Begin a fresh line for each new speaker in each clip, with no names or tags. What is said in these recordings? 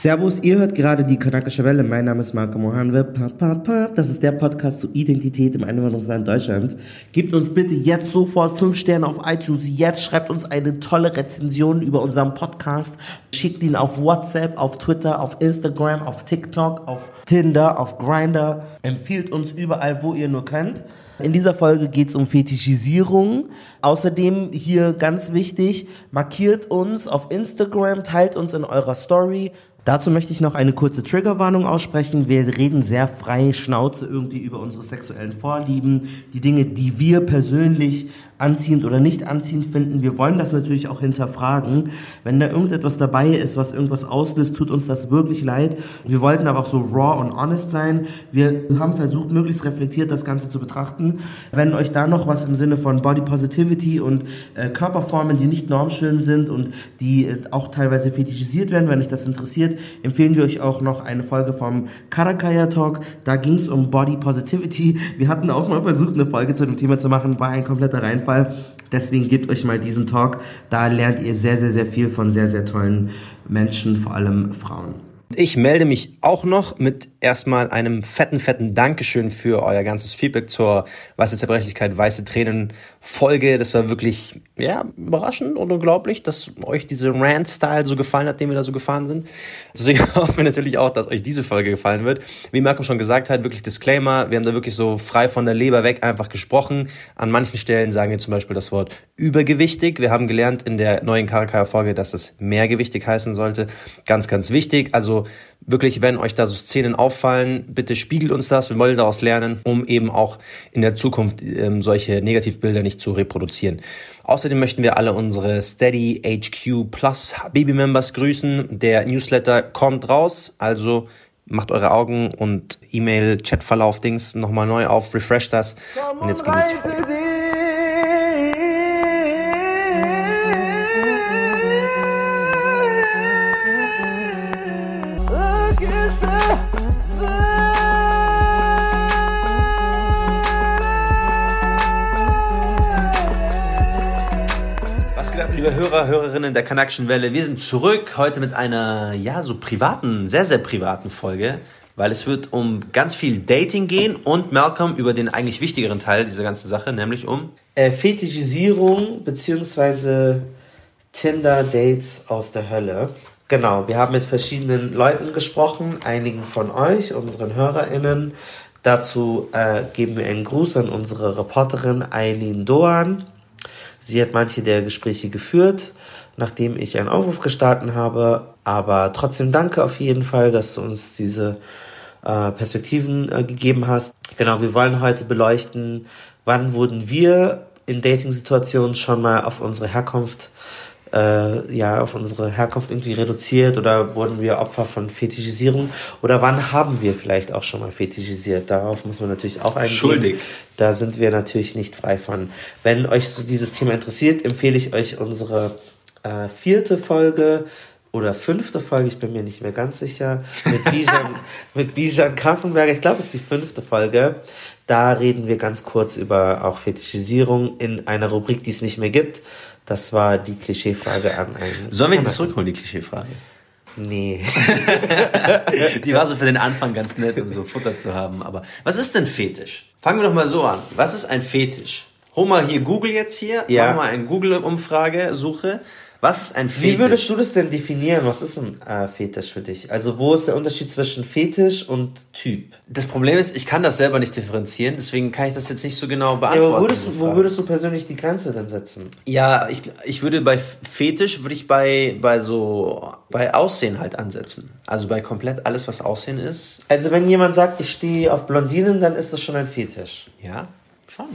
Servus, ihr hört gerade die Kanakische Welle. Mein Name ist Marco Mohanwe. Das ist der Podcast zur Identität im Einwanderungsland Deutschland. Gebt uns bitte jetzt sofort fünf Sterne auf iTunes. Jetzt schreibt uns eine tolle Rezension über unseren Podcast. Schickt ihn auf WhatsApp, auf Twitter, auf Instagram, auf TikTok, auf Tinder, auf Grinder. Empfiehlt uns überall, wo ihr nur könnt. In dieser Folge geht es um Fetischisierung. Außerdem hier ganz wichtig, markiert uns auf Instagram, teilt uns in eurer Story. Dazu möchte ich noch eine kurze Triggerwarnung aussprechen. Wir reden sehr frei Schnauze irgendwie über unsere sexuellen Vorlieben, die Dinge, die wir persönlich anziehend oder nicht anziehend finden. Wir wollen das natürlich auch hinterfragen. Wenn da irgendetwas dabei ist, was irgendwas auslöst, tut uns das wirklich leid. Wir wollten aber auch so raw und honest sein. Wir haben versucht, möglichst reflektiert das Ganze zu betrachten. Wenn euch da noch was im Sinne von Body Positivity und äh, Körperformen, die nicht normschön sind und die äh, auch teilweise fetischisiert werden, wenn euch das interessiert, empfehlen wir euch auch noch eine Folge vom Karakaya Talk. Da ging es um Body Positivity. Wir hatten auch mal versucht, eine Folge zu dem Thema zu machen, war ein kompletter Reinfall. Fall. Deswegen gebt euch mal diesen Talk. Da lernt ihr sehr, sehr, sehr viel von sehr, sehr tollen Menschen, vor allem Frauen.
Ich melde mich auch noch mit erstmal einem fetten, fetten Dankeschön für euer ganzes Feedback zur Weiße Zerbrechlichkeit, Weiße Tränen Folge. Das war wirklich, ja, überraschend und unglaublich, dass euch diese Rant-Style so gefallen hat, den wir da so gefahren sind. Deswegen hoffen wir natürlich auch, dass euch diese Folge gefallen wird. Wie Malcolm schon gesagt hat, wirklich Disclaimer. Wir haben da wirklich so frei von der Leber weg einfach gesprochen. An manchen Stellen sagen wir zum Beispiel das Wort übergewichtig. Wir haben gelernt in der neuen Karakaya-Folge, dass es mehrgewichtig heißen sollte. Ganz, ganz wichtig. Also wirklich, wenn euch da so Szenen auffallen, bitte spiegelt uns das. Wir wollen daraus lernen, um eben auch in der Zukunft ähm, solche Negativbilder nicht zu reproduzieren. Außerdem möchten wir alle unsere Steady HQ Plus Baby Members grüßen. Der Newsletter kommt raus, also macht eure Augen und E-Mail, Chatverlauf, Dings nochmal neu auf, refresh das und jetzt genießt die Folge. Liebe Hörer, Hörerinnen der Kanakischen Welle. Wir sind zurück heute mit einer, ja, so privaten, sehr, sehr privaten Folge, weil es wird um ganz viel Dating gehen und Malcolm über den eigentlich wichtigeren Teil dieser ganzen Sache, nämlich um
äh, Fetischisierung beziehungsweise Tinder-Dates aus der Hölle. Genau, wir haben mit verschiedenen Leuten gesprochen, einigen von euch, unseren HörerInnen. Dazu äh, geben wir einen Gruß an unsere Reporterin Eileen Doan. Sie hat manche der Gespräche geführt, nachdem ich einen Aufruf gestartet habe. Aber trotzdem danke auf jeden Fall, dass du uns diese äh, Perspektiven äh, gegeben hast. Genau, wir wollen heute beleuchten, wann wurden wir in Dating-Situationen schon mal auf unsere Herkunft äh, ja auf unsere Herkunft irgendwie reduziert oder wurden wir Opfer von Fetischisierung oder wann haben wir vielleicht auch schon mal fetischisiert? Darauf muss man natürlich auch eingehen. Schuldig. Da sind wir natürlich nicht frei von. Wenn euch so dieses Thema interessiert, empfehle ich euch unsere äh, vierte Folge oder fünfte Folge, ich bin mir nicht mehr ganz sicher, mit Bijan, mit Bijan Kaffenberger. Ich glaube, es ist die fünfte Folge. Da reden wir ganz kurz über auch Fetischisierung in einer Rubrik, die es nicht mehr gibt. Das war die Klischeefrage an einen.
Sollen wir die zurückholen, die Klischeefrage?
Nee.
die war so für den Anfang ganz nett, um so Futter zu haben. Aber was ist denn Fetisch? Fangen wir doch mal so an. Was ist ein Fetisch? Hol mal hier Google jetzt hier. Ja. Mach mal eine Google-Umfrage, Suche. Was ist ein
Fetisch? Wie würdest du das denn definieren? Was ist ein äh, Fetisch für dich? Also wo ist der Unterschied zwischen Fetisch und Typ?
Das Problem ist, ich kann das selber nicht differenzieren, deswegen kann ich das jetzt nicht so genau beantworten. Ja,
aber würdest, du, wo würdest du persönlich die Grenze denn setzen?
Ja, ich, ich würde bei Fetisch, würde ich bei, bei so, bei Aussehen halt ansetzen. Also bei komplett alles, was Aussehen ist.
Also wenn jemand sagt, ich stehe auf Blondinen, dann ist das schon ein Fetisch.
Ja, schon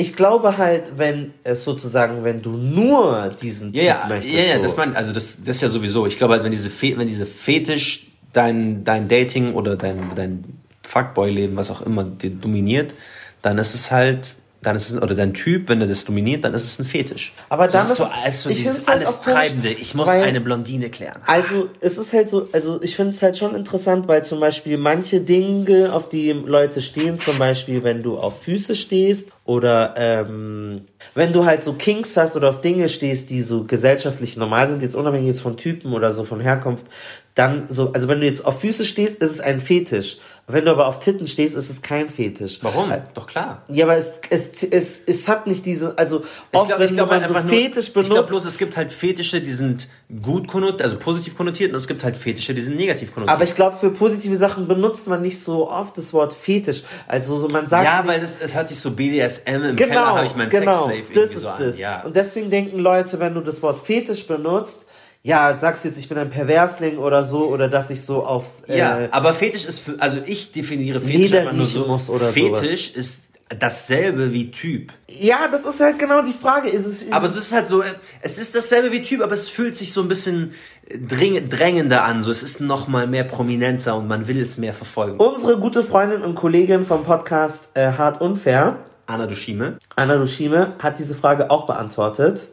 ich glaube halt, wenn es sozusagen, wenn du nur diesen
ja, ja, möchtest, ja, ja, so. das man, also das, das ist ja sowieso. Ich glaube halt, wenn diese, Fe wenn diese Fetisch dein, dein Dating oder dein, dein Fuckboy-Leben, was auch immer, dominiert, dann ist es halt dann ist es, oder dein Typ, wenn er das dominiert, dann ist es ein Fetisch. Aber dann ist, so, ist so dieses halt alles Treibende. Ich muss weil, eine Blondine klären.
Also es ist halt so, also ich finde es halt schon interessant, weil zum Beispiel manche Dinge, auf die Leute stehen, zum Beispiel wenn du auf Füße stehst oder ähm, wenn du halt so Kinks hast oder auf Dinge stehst, die so gesellschaftlich normal sind, jetzt unabhängig jetzt von Typen oder so von Herkunft, dann so, also wenn du jetzt auf Füße stehst, ist es ein Fetisch. Wenn du aber auf Titten stehst, ist es kein Fetisch.
Warum? Äh, Doch klar.
Ja, aber es, es, es, es hat nicht diese, also oft,
glaub,
wenn
glaub,
man so
nur,
Fetisch benutzt.
Ich glaube bloß, es gibt halt Fetische, die sind gut konnotiert, also positiv konnotiert, und es gibt halt Fetische, die sind negativ konnotiert.
Aber ich glaube, für positive Sachen benutzt man nicht so oft das Wort Fetisch. Also so, man sagt.
Ja, weil es, es hört sich so BDSM im
genau,
Keller habe ich meinen
genau,
Sexslave
das
irgendwie
ist
so an.
das.
Ja.
Und deswegen denken Leute, wenn du das Wort Fetisch benutzt, ja, sagst du jetzt, ich bin ein Perversling oder so, oder dass ich so auf.
Ja,
äh,
aber Fetisch ist für, also ich definiere Fetisch einfach nur so. Fetisch ist dasselbe wie Typ.
Ja, das ist halt genau die Frage. Ist es, ist
Aber es ist halt so, es ist dasselbe wie Typ, aber es fühlt sich so ein bisschen dring, drängender an. So, es ist noch mal mehr prominenter und man will es mehr verfolgen.
Unsere gute Freundin und Kollegin vom Podcast äh, Hart Unfair,
Anna Dushime.
Anna Dushime, hat diese Frage auch beantwortet.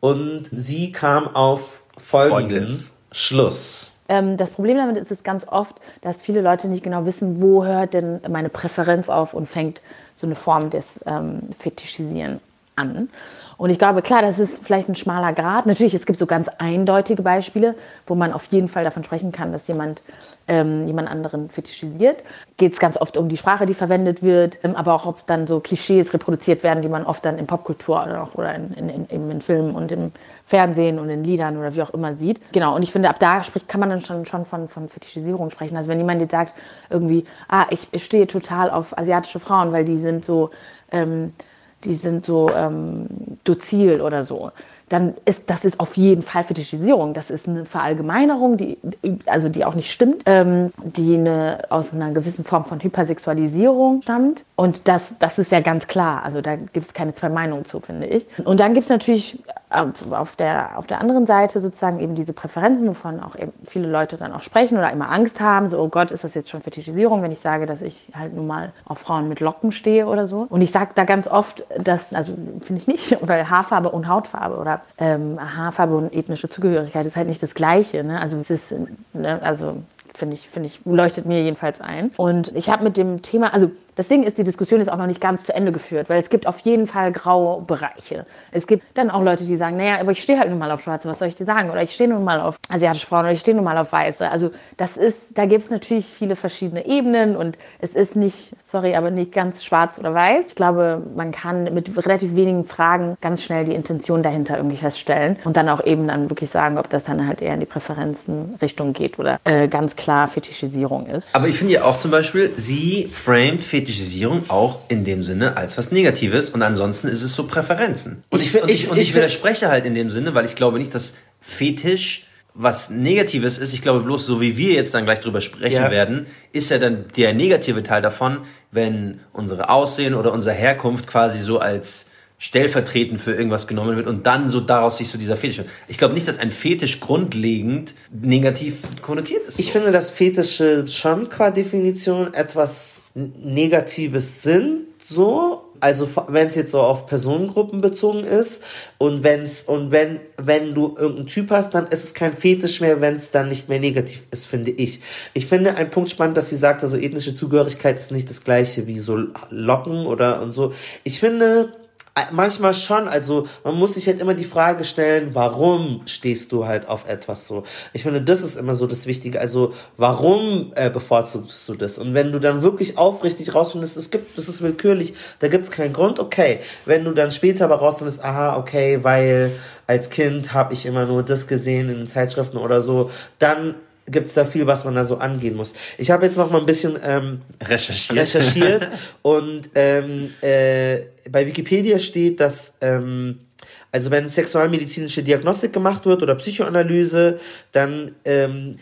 Und sie kam auf
Folgendes.
Schluss.
Ähm, das Problem damit ist es ganz oft, dass viele Leute nicht genau wissen, wo hört denn meine Präferenz auf und fängt so eine Form des ähm, Fetischisieren an. Und ich glaube, klar, das ist vielleicht ein schmaler Grad. Natürlich, es gibt so ganz eindeutige Beispiele, wo man auf jeden Fall davon sprechen kann, dass jemand ähm, jemand anderen fetischisiert. Geht es ganz oft um die Sprache, die verwendet wird, ähm, aber auch, ob dann so Klischees reproduziert werden, die man oft dann in Popkultur oder, auch, oder in, in, in, in Filmen und im Fernsehen und in Liedern oder wie auch immer sieht. Genau, und ich finde, ab da spricht, kann man dann schon, schon von, von Fetischisierung sprechen. Also wenn jemand jetzt sagt, irgendwie, ah, ich, ich stehe total auf asiatische Frauen, weil die sind so, ähm, die sind so ähm, dozil oder so, dann ist das ist auf jeden Fall Fetischisierung. Das ist eine Verallgemeinerung, die also die auch nicht stimmt, ähm, die eine, aus einer gewissen Form von Hypersexualisierung stammt. Und das, das ist ja ganz klar. Also da gibt es keine zwei Meinungen zu, finde ich. Und dann gibt es natürlich auf der, auf der anderen Seite sozusagen eben diese Präferenzen, wovon auch eben viele Leute dann auch sprechen oder immer Angst haben, so, oh Gott, ist das jetzt schon Fetischisierung, wenn ich sage, dass ich halt nun mal auf Frauen mit Locken stehe oder so. Und ich sage da ganz oft, dass, also finde ich nicht, weil Haarfarbe und Hautfarbe oder ähm, Haarfarbe und ethnische Zugehörigkeit ist halt nicht das Gleiche. Ne? Also es ist, ne, also finde ich, finde ich, leuchtet mir jedenfalls ein. Und ich habe mit dem Thema, also das Ding ist, die Diskussion ist auch noch nicht ganz zu Ende geführt, weil es gibt auf jeden Fall graue Bereiche. Es gibt dann auch Leute, die sagen, naja, aber ich stehe halt nun mal auf Schwarze, was soll ich dir sagen? Oder ich stehe nun mal auf asiatische Frauen oder ich stehe nun mal auf Weiße. Also das ist, da gibt es natürlich viele verschiedene Ebenen und es ist nicht, sorry, aber nicht ganz schwarz oder weiß. Ich glaube, man kann mit relativ wenigen Fragen ganz schnell die Intention dahinter irgendwie feststellen und dann auch eben dann wirklich sagen, ob das dann halt eher in die Präferenzenrichtung geht oder äh, ganz klar Fetischisierung ist.
Aber ich finde ja auch zum Beispiel, sie framed Fetischisierung auch in dem Sinne als was Negatives und ansonsten ist es so Präferenzen. Und ich,
Ich-
und ich,
ich-
und ich,
ich-
widerspreche halt in dem Sinne, weil ich glaube nicht, dass Fetisch was Negatives ist. Ich glaube bloß, so wie wir jetzt dann gleich drüber sprechen
Ja.
werden, ist ja dann der negative Teil davon, wenn unsere Aussehen oder unsere Herkunft quasi so als stellvertretend für irgendwas genommen wird und dann so daraus sich so dieser Fetisch. Ich glaube nicht, dass ein Fetisch grundlegend negativ konnotiert ist.
Ich
so.
finde, dass Fetische schon qua Definition etwas Negatives sind, so. Also wenn es jetzt so auf Personengruppen bezogen ist und wenn's und wenn wenn du irgendeinen Typ hast, dann ist es kein Fetisch mehr, wenn es dann nicht mehr negativ ist, finde ich. Ich finde einen Punkt spannend, dass sie sagt, also ethnische Zugehörigkeit ist nicht das gleiche wie so Locken oder und so. Ich finde Manchmal schon, also man muss sich halt immer die Frage stellen, warum stehst du halt auf etwas so? Ich finde, das ist immer so das Wichtige. Also warum äh, bevorzugst du das? Und wenn du dann wirklich aufrichtig rausfindest, es gibt, das ist willkürlich, da gibt es keinen Grund, okay. Wenn du dann später aber rausfindest, aha, okay, weil als Kind habe ich immer nur das gesehen in den Zeitschriften oder so, dann gibt es da viel, was man da so angehen muss. Ich habe jetzt noch mal ein bisschen ähm,
recherchiert.
recherchiert und ähm, äh, bei Wikipedia steht, dass ähm, also wenn sexualmedizinische Diagnostik gemacht wird oder Psychoanalyse, dann ähm,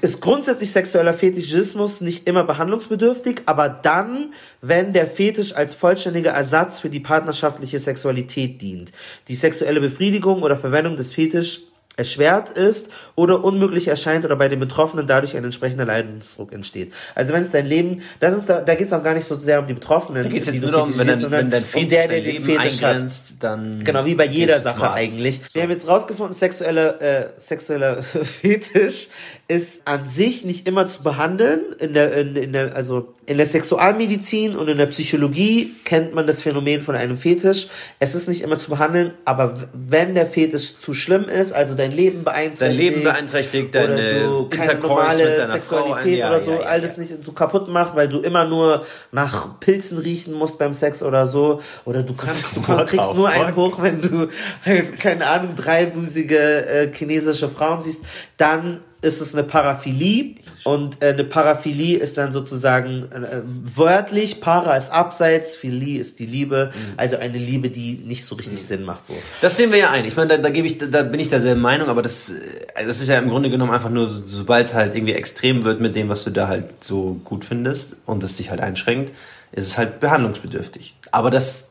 ist grundsätzlich sexueller Fetischismus nicht immer behandlungsbedürftig, aber dann, wenn der Fetisch als vollständiger Ersatz für die partnerschaftliche Sexualität dient. Die sexuelle Befriedigung oder Verwendung des Fetisch erschwert ist oder unmöglich erscheint oder bei den Betroffenen dadurch ein entsprechender Leidensdruck entsteht. Also wenn es dein Leben, das ist da, da geht es auch gar nicht so sehr um die Betroffenen.
Da geht es jetzt nur darum, wenn, dein, wenn dein Fetisch
um der, der den Fetisch hat.
dann
Genau, wie bei jeder Sache
Arzt.
eigentlich. Wir haben jetzt rausgefunden, sexuelle, äh, sexueller Fetisch ist an sich nicht immer zu behandeln. In der, in, in der, also in der Sexualmedizin und in der Psychologie kennt man das Phänomen von einem Fetisch. Es ist nicht immer zu behandeln, aber wenn der Fetisch zu schlimm ist, also dein Leben beeinträchtigt,
Dein Leben beeinträchtigt, deine
oder du keine normale Sexualität
Frau, ja,
oder so,
ja, ja,
alles nicht so kaputt macht, weil du immer nur nach Pilzen riechen musst beim Sex oder so, oder du kannst, du kannst, kriegst nur einen hoch, wenn du, keine Ahnung, dreibusige äh, chinesische Frauen siehst, dann ist es eine Paraphilie und äh, eine Paraphilie ist dann sozusagen äh, wörtlich, Para ist abseits, Philie ist die Liebe,
Mhm.
also eine Liebe, die nicht so richtig Sinn macht so.
Das sehen wir ja ein. Ich meine, da, da gebe ich, da, bin ich derselben Meinung, aber das, äh, das ist ja im Grunde genommen einfach nur, so- sobald es halt irgendwie extrem wird mit dem, was du da halt so gut findest und es dich halt einschränkt, ist es halt behandlungsbedürftig. Aber das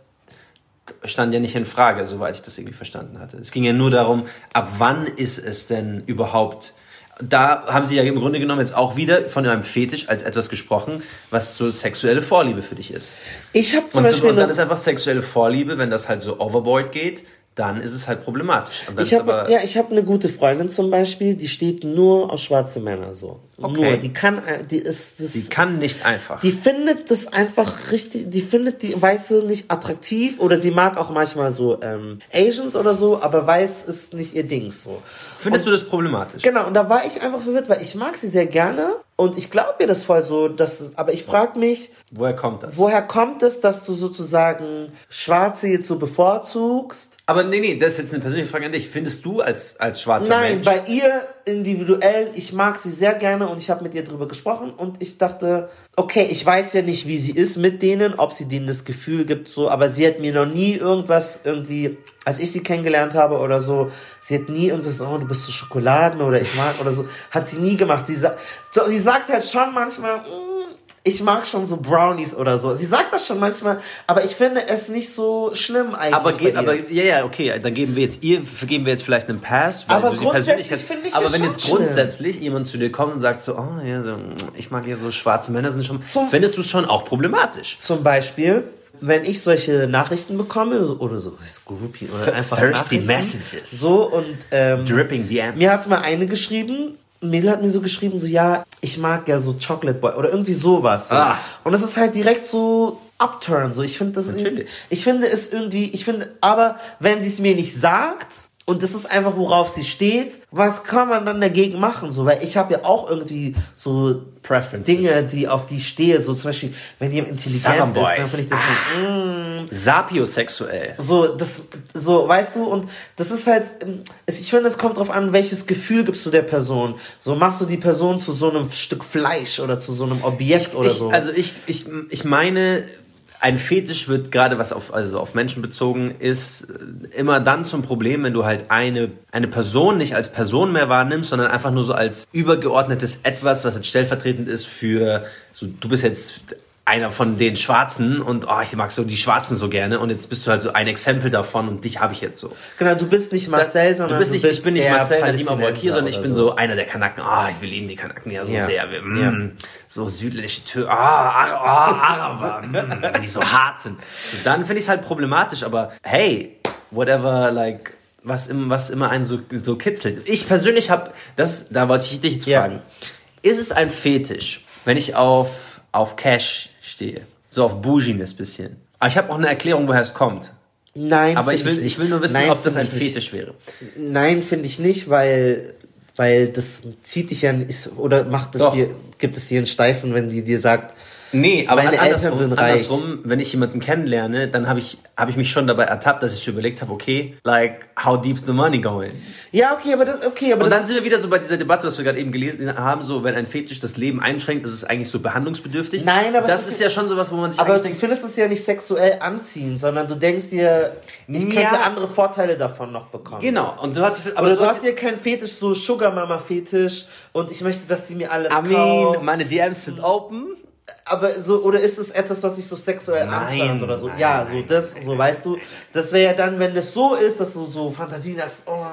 stand ja nicht in Frage, soweit ich das irgendwie verstanden hatte. Es ging ja nur darum, ab wann ist es denn überhaupt da haben sie ja im Grunde genommen jetzt auch wieder von einem Fetisch als etwas gesprochen, was so sexuelle Vorliebe für dich ist.
Ich habe zum
Und,
Beispiel
und dann ist einfach sexuelle Vorliebe, wenn das halt so overboard geht, dann ist es halt problematisch. Und
Ich
aber
ja, ich habe eine gute Freundin zum Beispiel, die steht nur auf schwarze Männer so.
Okay.
Nur, die kann, äh, die ist, das,
die kann nicht einfach.
die findet das einfach richtig, die findet die Weiße nicht attraktiv oder sie mag auch manchmal so ähm, Asians oder so, aber Weiß ist nicht ihr Ding so.
Findest du das problematisch?
Genau, und da war ich einfach verwirrt, weil ich mag sie sehr gerne und ich glaube ihr das voll so, dass aber ich frage mich,
Woher kommt das?
woher kommt es, dass du sozusagen Schwarze jetzt so bevorzugst?
Aber nee, nee, das ist jetzt eine persönliche Frage an dich. Findest du als, als schwarzer
Nein,
Mensch...
bei ihr individuell, ich mag sie sehr gerne und ich habe mit ihr drüber gesprochen und ich dachte, okay, ich weiß ja nicht, wie sie ist mit denen, ob sie denen das Gefühl gibt, so, aber sie hat mir noch nie irgendwas irgendwie, als ich sie kennengelernt habe oder so, sie hat nie irgendwas, oh, du bist so Schokoladen oder ich mag oder so, hat sie nie gemacht. Sie, sa sie sagt halt schon manchmal, mm, ich mag schon so Brownies oder so. Sie sagt das schon manchmal, aber ich finde es nicht so schlimm eigentlich.
aber,
ihr.
aber ja, ja, okay, dann geben wir jetzt ihr, vergeben wir jetzt vielleicht einen Pass, weil
Aber
du sie persönlich
finde ich
Aber wenn jetzt
schlimm.
grundsätzlich jemand zu dir kommt und sagt so, oh ja, so, ich mag ja so schwarze Männer sind schon,
Zum-
findest du es schon auch problematisch?
Zum Beispiel, wenn ich solche Nachrichten bekomme, so, oder so, das ist Groupie, oder einfach
Thirsty Messages.
So, und ähm,
Dripping DMs.
mir hat mal eine geschrieben, ein Mädel hat mir so geschrieben, so, ja, ich mag ja so Chocolate Boy, oder irgendwie sowas. So.
Ah.
Und das ist halt direkt so Upturn, so, ich finde das,
Natürlich.
ich finde es irgendwie, ich finde, aber wenn sie es mir nicht sagt, und das ist einfach, worauf sie steht. Was kann man dann dagegen machen? So, weil ich habe ja auch irgendwie so
Preferences.
Dinge, die auf die ich stehe. So zum Beispiel, wenn jemand intelligent ist, dann finde ich das so, mm,
Sapiosexuell.
so, das, so, weißt du, und das ist halt, ähm, ich finde, es kommt drauf an, welches Gefühl gibst du der Person. So, machst du die Person zu so einem Stück Fleisch oder zu so einem Objekt oder
ich,
so.
Also ich, ich, ich meine, ein Fetisch wird gerade was auf, also auf Menschen bezogen ist, immer dann zum Problem, wenn du halt eine, eine Person nicht als Person mehr wahrnimmst, sondern einfach nur so als übergeordnetes Etwas, was jetzt stellvertretend ist für, so, du bist jetzt einer von den Schwarzen und oh, ich mag so die Schwarzen so gerne und jetzt bist du halt so ein Exempel davon und dich habe ich jetzt so.
genau, du bist nicht Marcel, sondern
du bist nicht, ich bin nicht Marcel Nadim sondern ich bin so. einer der Kanaken. Ah, ich will eben die Kanaken ja so
Ja.
sehr. Wir,
Ja.
mm, So südliche Tür. Ah, ah Araber. mm, wenn die so hart sind. So, dann finde ich es halt problematisch, aber hey, whatever, like, was, im, was immer einen so, so kitzelt. Ich persönlich habe, das, da wollte ich dich jetzt
Ja.
fragen. Ist es ein Fetisch, wenn ich auf, auf Cash stehe? So auf Bouginess bisschen. Aber ich habe auch eine Erklärung, woher es kommt.
Nein,
Aber ich will,
nicht.
ich will nur wissen,
Nein,
ob das ein
ich nicht.
Fetisch wäre.
Nein, finde ich nicht, weil, weil das zieht dich ja nicht, oder macht es dir, gibt es dir einen Steifen, wenn die dir sagt,
Nee, aber
Meine
an-
Eltern
andersrum,
sind reich.
andersrum, wenn ich jemanden kennenlerne, dann habe ich, hab ich mich schon dabei ertappt, dass ich überlegt habe, okay, like, how deep's the money going?
ja, okay, aber das, okay, aber
Und dann sind wir wieder so bei dieser Debatte, was wir gerade eben gelesen haben, so, wenn ein Fetisch das Leben einschränkt, ist es eigentlich so behandlungsbedürftig.
Nein, aber
das ist,
ist-
ja schon sowas, wo man sich
aber du
denkt,
findest es ja nicht sexuell anziehend, sondern du denkst dir, ich könnte
Ja.
andere Vorteile davon noch bekommen.
genau, und du hast, aber
Oder du
hast
hier keinen Fetisch, so Sugar Mama Fetisch und ich möchte, dass sie mir alles
mean,
kauft.
meine DMs sind open.
Aber so, oder ist es etwas, was sich so sexuell antörnt oder so?
nein,
ja, so das, so weißt du, das wäre ja dann, wenn das so ist, dass du so Fantasien hast, oh,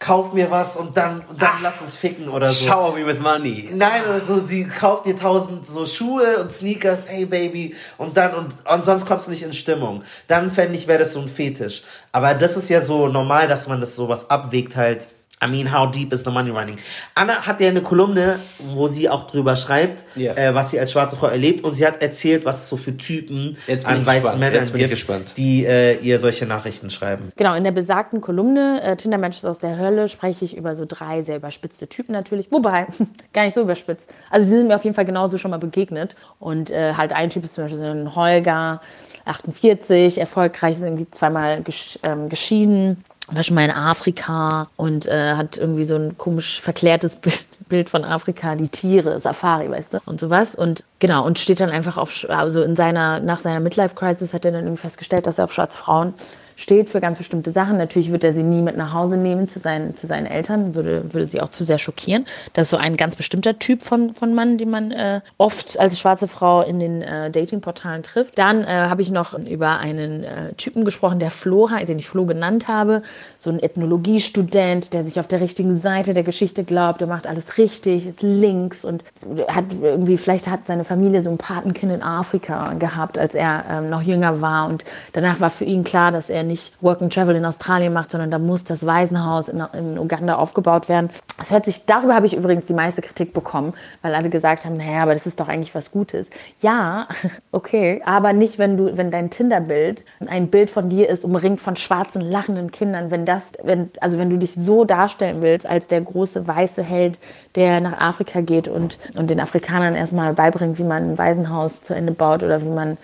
kauf mir was und dann, und dann lass uns ficken oder so.
Shower me with money.
Nein, oder so, sie kauft dir tausend so Schuhe und Sneakers, hey Baby, und dann, und, und sonst kommst du nicht in Stimmung. Dann fände ich, wäre das so ein Fetisch. Aber das ist ja so normal, dass man das sowas abwägt halt. I mean, how deep is the money running? Anna hat ja eine Kolumne, wo sie auch drüber schreibt,
Ja.
äh, was sie als schwarze Frau erlebt. Und sie hat erzählt, was es so für Typen
Jetzt bin
an weißen. Männern gibt,
gespannt.
die äh, ihr solche Nachrichten schreiben.
Genau, in der besagten Kolumne äh, Tinder-Matches aus der Hölle spreche ich über so drei sehr überspitzte Typen natürlich. Wobei, gar nicht so überspitzt. Also die sind mir auf jeden Fall genauso schon mal begegnet. Und äh, halt ein Typ ist zum Beispiel so ein Holger, 48, erfolgreich, ist irgendwie zweimal gesch ähm, geschieden. War schon mal in Afrika und äh, hat irgendwie so ein komisch verklärtes Bild, von Afrika, die Tiere, Safari, weißt du, und sowas. Und genau, und steht dann einfach auf, also in seiner, nach seiner Midlife-Crisis hat er dann irgendwie festgestellt, dass er auf schwarze Frauen steht für ganz bestimmte Sachen. Natürlich wird er sie nie mit nach Hause nehmen zu seinen, zu seinen Eltern, würde, würde sie auch zu sehr schockieren. Das ist so ein ganz bestimmter Typ von, von Mann, den man äh, oft als schwarze Frau in den äh, Datingportalen trifft. Dann äh, habe ich noch über einen äh, Typen gesprochen, der Flo den ich Flo genannt habe. So ein Ethnologiestudent, der sich auf der richtigen Seite der Geschichte glaubt, der macht alles richtig, ist links und hat irgendwie, vielleicht hat seine Familie so ein Patenkind in Afrika gehabt, als er ähm, noch jünger war. Und danach war für ihn klar, dass er nicht Work and Travel in Australien macht, sondern da muss das Waisenhaus in, in Uganda aufgebaut werden. Das hört sich, darüber habe ich übrigens die meiste Kritik bekommen, weil alle gesagt haben, naja, aber das ist doch eigentlich was Gutes. Ja, okay, aber nicht, wenn du, wenn dein Tinder-Bild ein Bild von dir ist, umringt von schwarzen, lachenden Kindern, wenn das, wenn, also wenn du dich so darstellen willst, als der große weiße Held, der nach Afrika geht und, und den Afrikanern erstmal beibringt, wie man ein Waisenhaus zu Ende baut oder wie man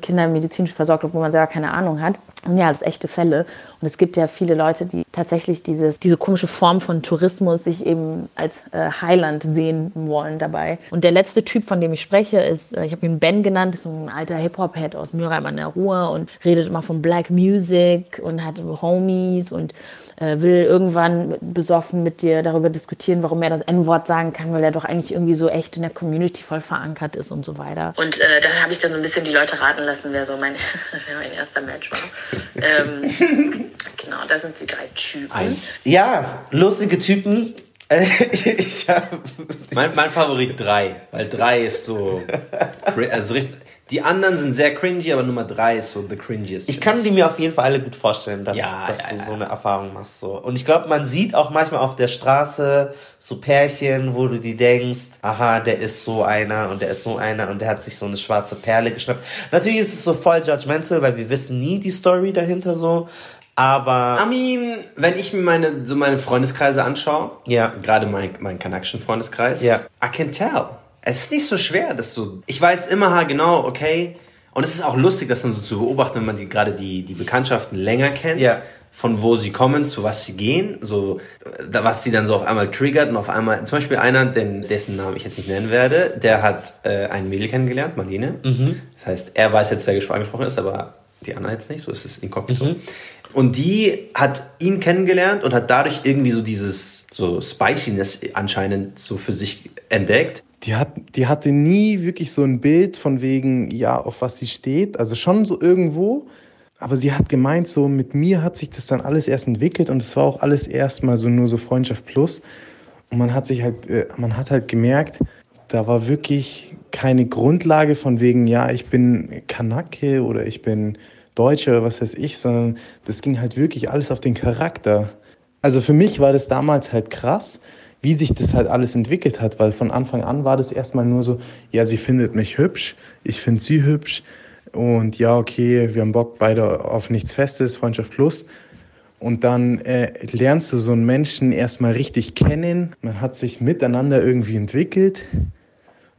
Kinder medizinisch versorgt, obwohl man selber keine Ahnung hat. Und ja, das echte Fälle. Und es gibt ja viele Leute, die tatsächlich dieses, diese komische Form von Tourismus sich eben als äh, Heiland sehen wollen dabei. Und der letzte Typ, von dem ich spreche, ist, äh, ich habe ihn Ben genannt, ist so ein alter Hip-Hop-Head aus Mülheim an der Ruhr und redet immer von Black Music und hat Homies und äh, will irgendwann besoffen mit dir darüber diskutieren, warum er das N-Wort sagen kann, weil er doch eigentlich irgendwie so echt in der Community voll verankert ist und so weiter. Und äh, da habe ich dann so ein bisschen die Leute raten lassen, wer so mein, wer mein erster Match war. ähm, genau, das sind die drei Typen.
Eins.
Ja, lustige Typen. Ich hab,
Mein, mein Favorit drei, weil drei ist so. Also richtig, die anderen sind sehr cringy, aber Nummer drei ist so the cringiest.
ich kann die mir auf jeden Fall alle gut vorstellen, dass,
Ja,
dass
ja,
du
ja.
so eine Erfahrung machst. So. Und ich glaube, man sieht auch manchmal auf der Straße so Pärchen, wo du die denkst, aha, der ist so einer und der ist so einer und der hat sich so eine schwarze Perle geschnappt. Natürlich ist es so voll judgmental, weil wir wissen nie die Story dahinter so. Aber
I mean, wenn ich mir meine, so meine Freundeskreise anschaue,
Ja.
gerade mein, mein kanakischen Freundeskreis,
Ja.
I can tell. Es ist nicht so schwer, dass du, ich weiß immer genau, okay, und es ist auch lustig, das dann so zu beobachten, wenn man die, gerade die, die Bekanntschaften länger kennt,
Ja.
von wo sie kommen, zu was sie gehen, so, äh, da- was sie dann so auf einmal triggert und auf einmal, zum Beispiel einer, den, dessen Namen ich jetzt nicht nennen werde, der hat äh, ein Mädel kennengelernt, Marlene. Das heißt, er weiß jetzt, wer gesprochen angesprochen ist, aber die Anna jetzt nicht, so ist es inkognito. Und die hat ihn kennengelernt und hat dadurch irgendwie so dieses so Spiciness anscheinend so für sich entdeckt.
Die, hat, die hatte nie wirklich so ein Bild von wegen, ja, auf was sie steht. Also schon so irgendwo. Aber sie hat gemeint, so mit mir hat sich das dann alles erst entwickelt und es war auch alles erstmal so nur so Freundschaft plus. Und man hat sich halt, äh, man hat halt gemerkt, da war wirklich keine Grundlage von wegen, ja, ich bin Kanake oder ich bin Deutscher oder was weiß ich, sondern das ging halt wirklich alles auf den Charakter. Also für mich war das damals halt krass, wie sich das halt alles entwickelt hat, weil von Anfang an war das erstmal nur so, ja, sie findet mich hübsch, ich finde sie hübsch und ja, okay, wir haben Bock beide auf nichts Festes, Freundschaft plus. Und dann äh, lernst du so einen Menschen erstmal richtig kennen, man hat sich miteinander irgendwie entwickelt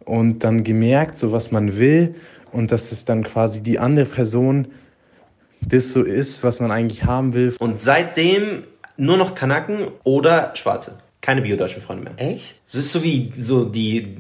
und dann gemerkt, so was man will und dass es dann quasi die andere Person das so ist, was man eigentlich haben will.
Und seitdem nur noch Kanaken oder Schwarze. Keine biodeutschen Freunde mehr.
echt?
Es ist so wie so die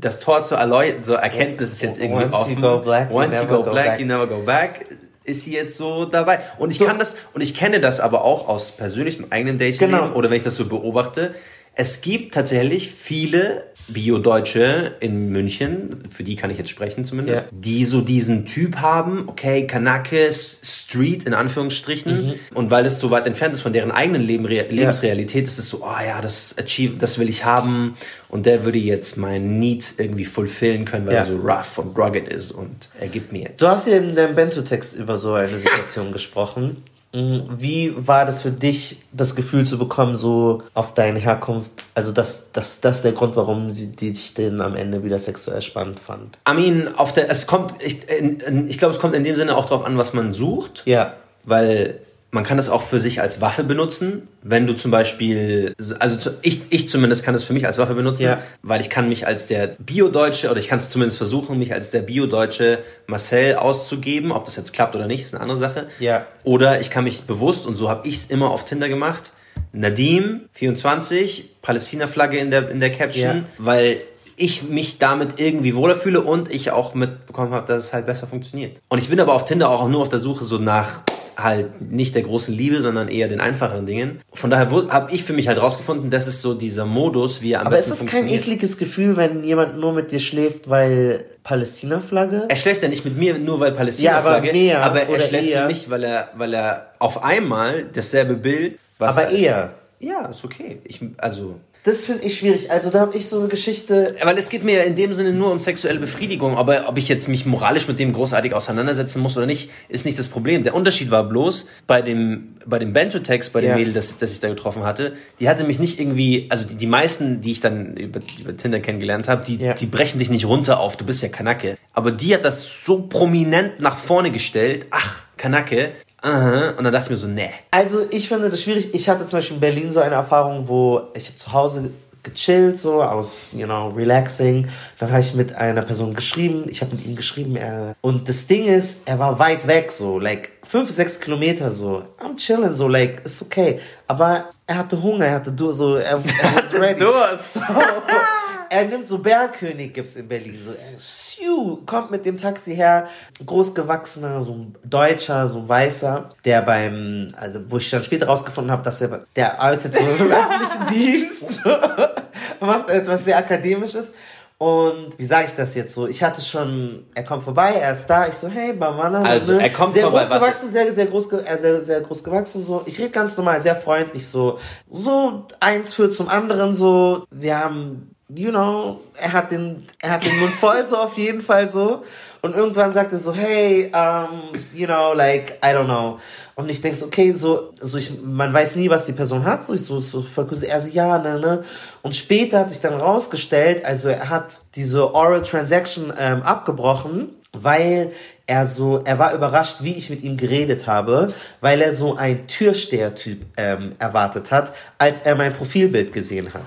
das Tor zur Erleu zur Erkenntnis ist jetzt irgendwie
Once you
offen.
go black, you
Once you go
go
black,
back.
you never go back. Ist sie jetzt so dabei? Und ich kann das und ich kenne das aber auch aus persönlichem eigenen Dating
Genau.
oder wenn ich das so beobachte. Es gibt tatsächlich viele Bio-Deutsche in München, für die kann ich jetzt sprechen zumindest,
Ja.
die so diesen Typ haben, okay, Kanake, Street in Anführungsstrichen. Und weil das so weit entfernt ist von deren eigenen Leben, Re Lebensrealität, ist es so, oh ja, das Achieve, das will ich haben. Und der würde jetzt meinen Needs irgendwie fulfillen können, weil
Ja.
er so rough und rugged ist und er gibt mir jetzt.
Du hast ja in deinem Bento-Text über so eine Situation gesprochen. Mm, Wie war das für dich, das Gefühl zu bekommen, so auf deine Herkunft? Also, das, das, das der Grund, warum sie dich denn am Ende wieder sexuell spannend fand.
I mean, auf der, es kommt, ich, ich glaube, es kommt in dem Sinne auch drauf an, was man sucht.
Ja.
weil man kann das auch für sich als Waffe benutzen. Wenn du zum Beispiel, also zu- ich, ich zumindest kann es für mich als Waffe benutzen,
Ja.
weil ich kann mich als der Bio-Deutsche, oder ich kann es zumindest versuchen, mich als der Bio-Deutsche Marcel auszugeben. Ob das jetzt klappt oder nicht, ist eine andere Sache.
Ja.
Oder ich kann mich bewusst, und so habe ich es immer auf Tinder gemacht, Nadim, 24, Palästina-Flagge in der, in der Caption,
Ja.
weil ich mich damit irgendwie wohler fühle und ich auch mitbekommen habe, dass es halt besser funktioniert. Und ich bin aber auf Tinder auch nur auf der Suche so nach halt nicht der großen Liebe, sondern eher den einfacheren Dingen. Von daher habe ich für mich halt rausgefunden, das ist so dieser Modus, wie er am
Aber ist
besten
das kein
funktioniert.
ekliges Gefühl, wenn jemand nur mit dir schläft, weil Palästina-Flagge?
Er schläft ja nicht mit mir nur weil Palästina-Flagge,
Ja, aber mehr
aber er schläft
eher.
für mich, weil er, weil er auf einmal dasselbe Bild, was
Aber
er,
eher.
Ja, ist okay. Ich, also,
Das finde ich schwierig. Also, da habe ich so eine Geschichte.
weil es geht mir ja in dem Sinne nur um sexuelle Befriedigung, aber ob ich jetzt mich moralisch mit dem großartig auseinandersetzen muss oder nicht, ist nicht das Problem. Der Unterschied war bloß bei dem bei dem Bento-Text, bei dem
Ja.
Mädel, das, das ich da getroffen hatte, die hatte mich nicht irgendwie, also die, die meisten, die ich dann über, über Tinder kennengelernt habe, die,
Ja.
die brechen dich nicht runter auf, du bist ja Kanake. Aber die hat das so prominent nach vorne gestellt, ach, Aha, und dann dachte ich mir so, nee.
Also ich finde das schwierig. Ich hatte zum Beispiel in Berlin so eine Erfahrung, wo ich zu Hause gechillt, so aus, you know, relaxing. Dann habe ich mit einer Person geschrieben. Ich habe mit ihm geschrieben. Er, und das Ding ist, er war weit weg, so, like fünf, sechs Kilometer, so. I'm chilling, so, like, ist okay. Aber er hatte Hunger, er hatte du so, er, er was ready.
Durst.
So, er nimmt so Bergkönig, gibt's in Berlin. So, er Siu, kommt mit dem Taxi her, großgewachsener, so ein Deutscher, so ein Weißer, der beim, also wo ich dann später rausgefunden habe, dass er, der arbeitet so im öffentlichen Dienst, macht etwas sehr Akademisches. Und wie sage ich das jetzt so? Ich hatte schon, er kommt vorbei, er ist da, ich so, hey, Bamana.
Also, er kommt
sehr
vorbei,
groß gewachsen, sehr, sehr groß, äh, sehr, sehr groß gewachsen, so. Ich rede ganz normal, sehr freundlich, so. So, eins führt zum anderen, so. Wir haben, you know, er hat den, er hat den Mund voll, so auf jeden Fall, so. Und irgendwann sagt er so, hey, um, you know, like, I don't know. Und ich denke okay, so, so ich, man weiß nie, was die Person hat, so, ich so, so verkürze, er so, ja, ne, ne. Und später hat sich dann rausgestellt, also er hat diese Oral Transaction ähm, abgebrochen, weil er so, er war überrascht, wie ich mit ihm geredet habe, weil er so ein Türsteher-Typ ähm, erwartet hat, als er mein Profilbild gesehen hat.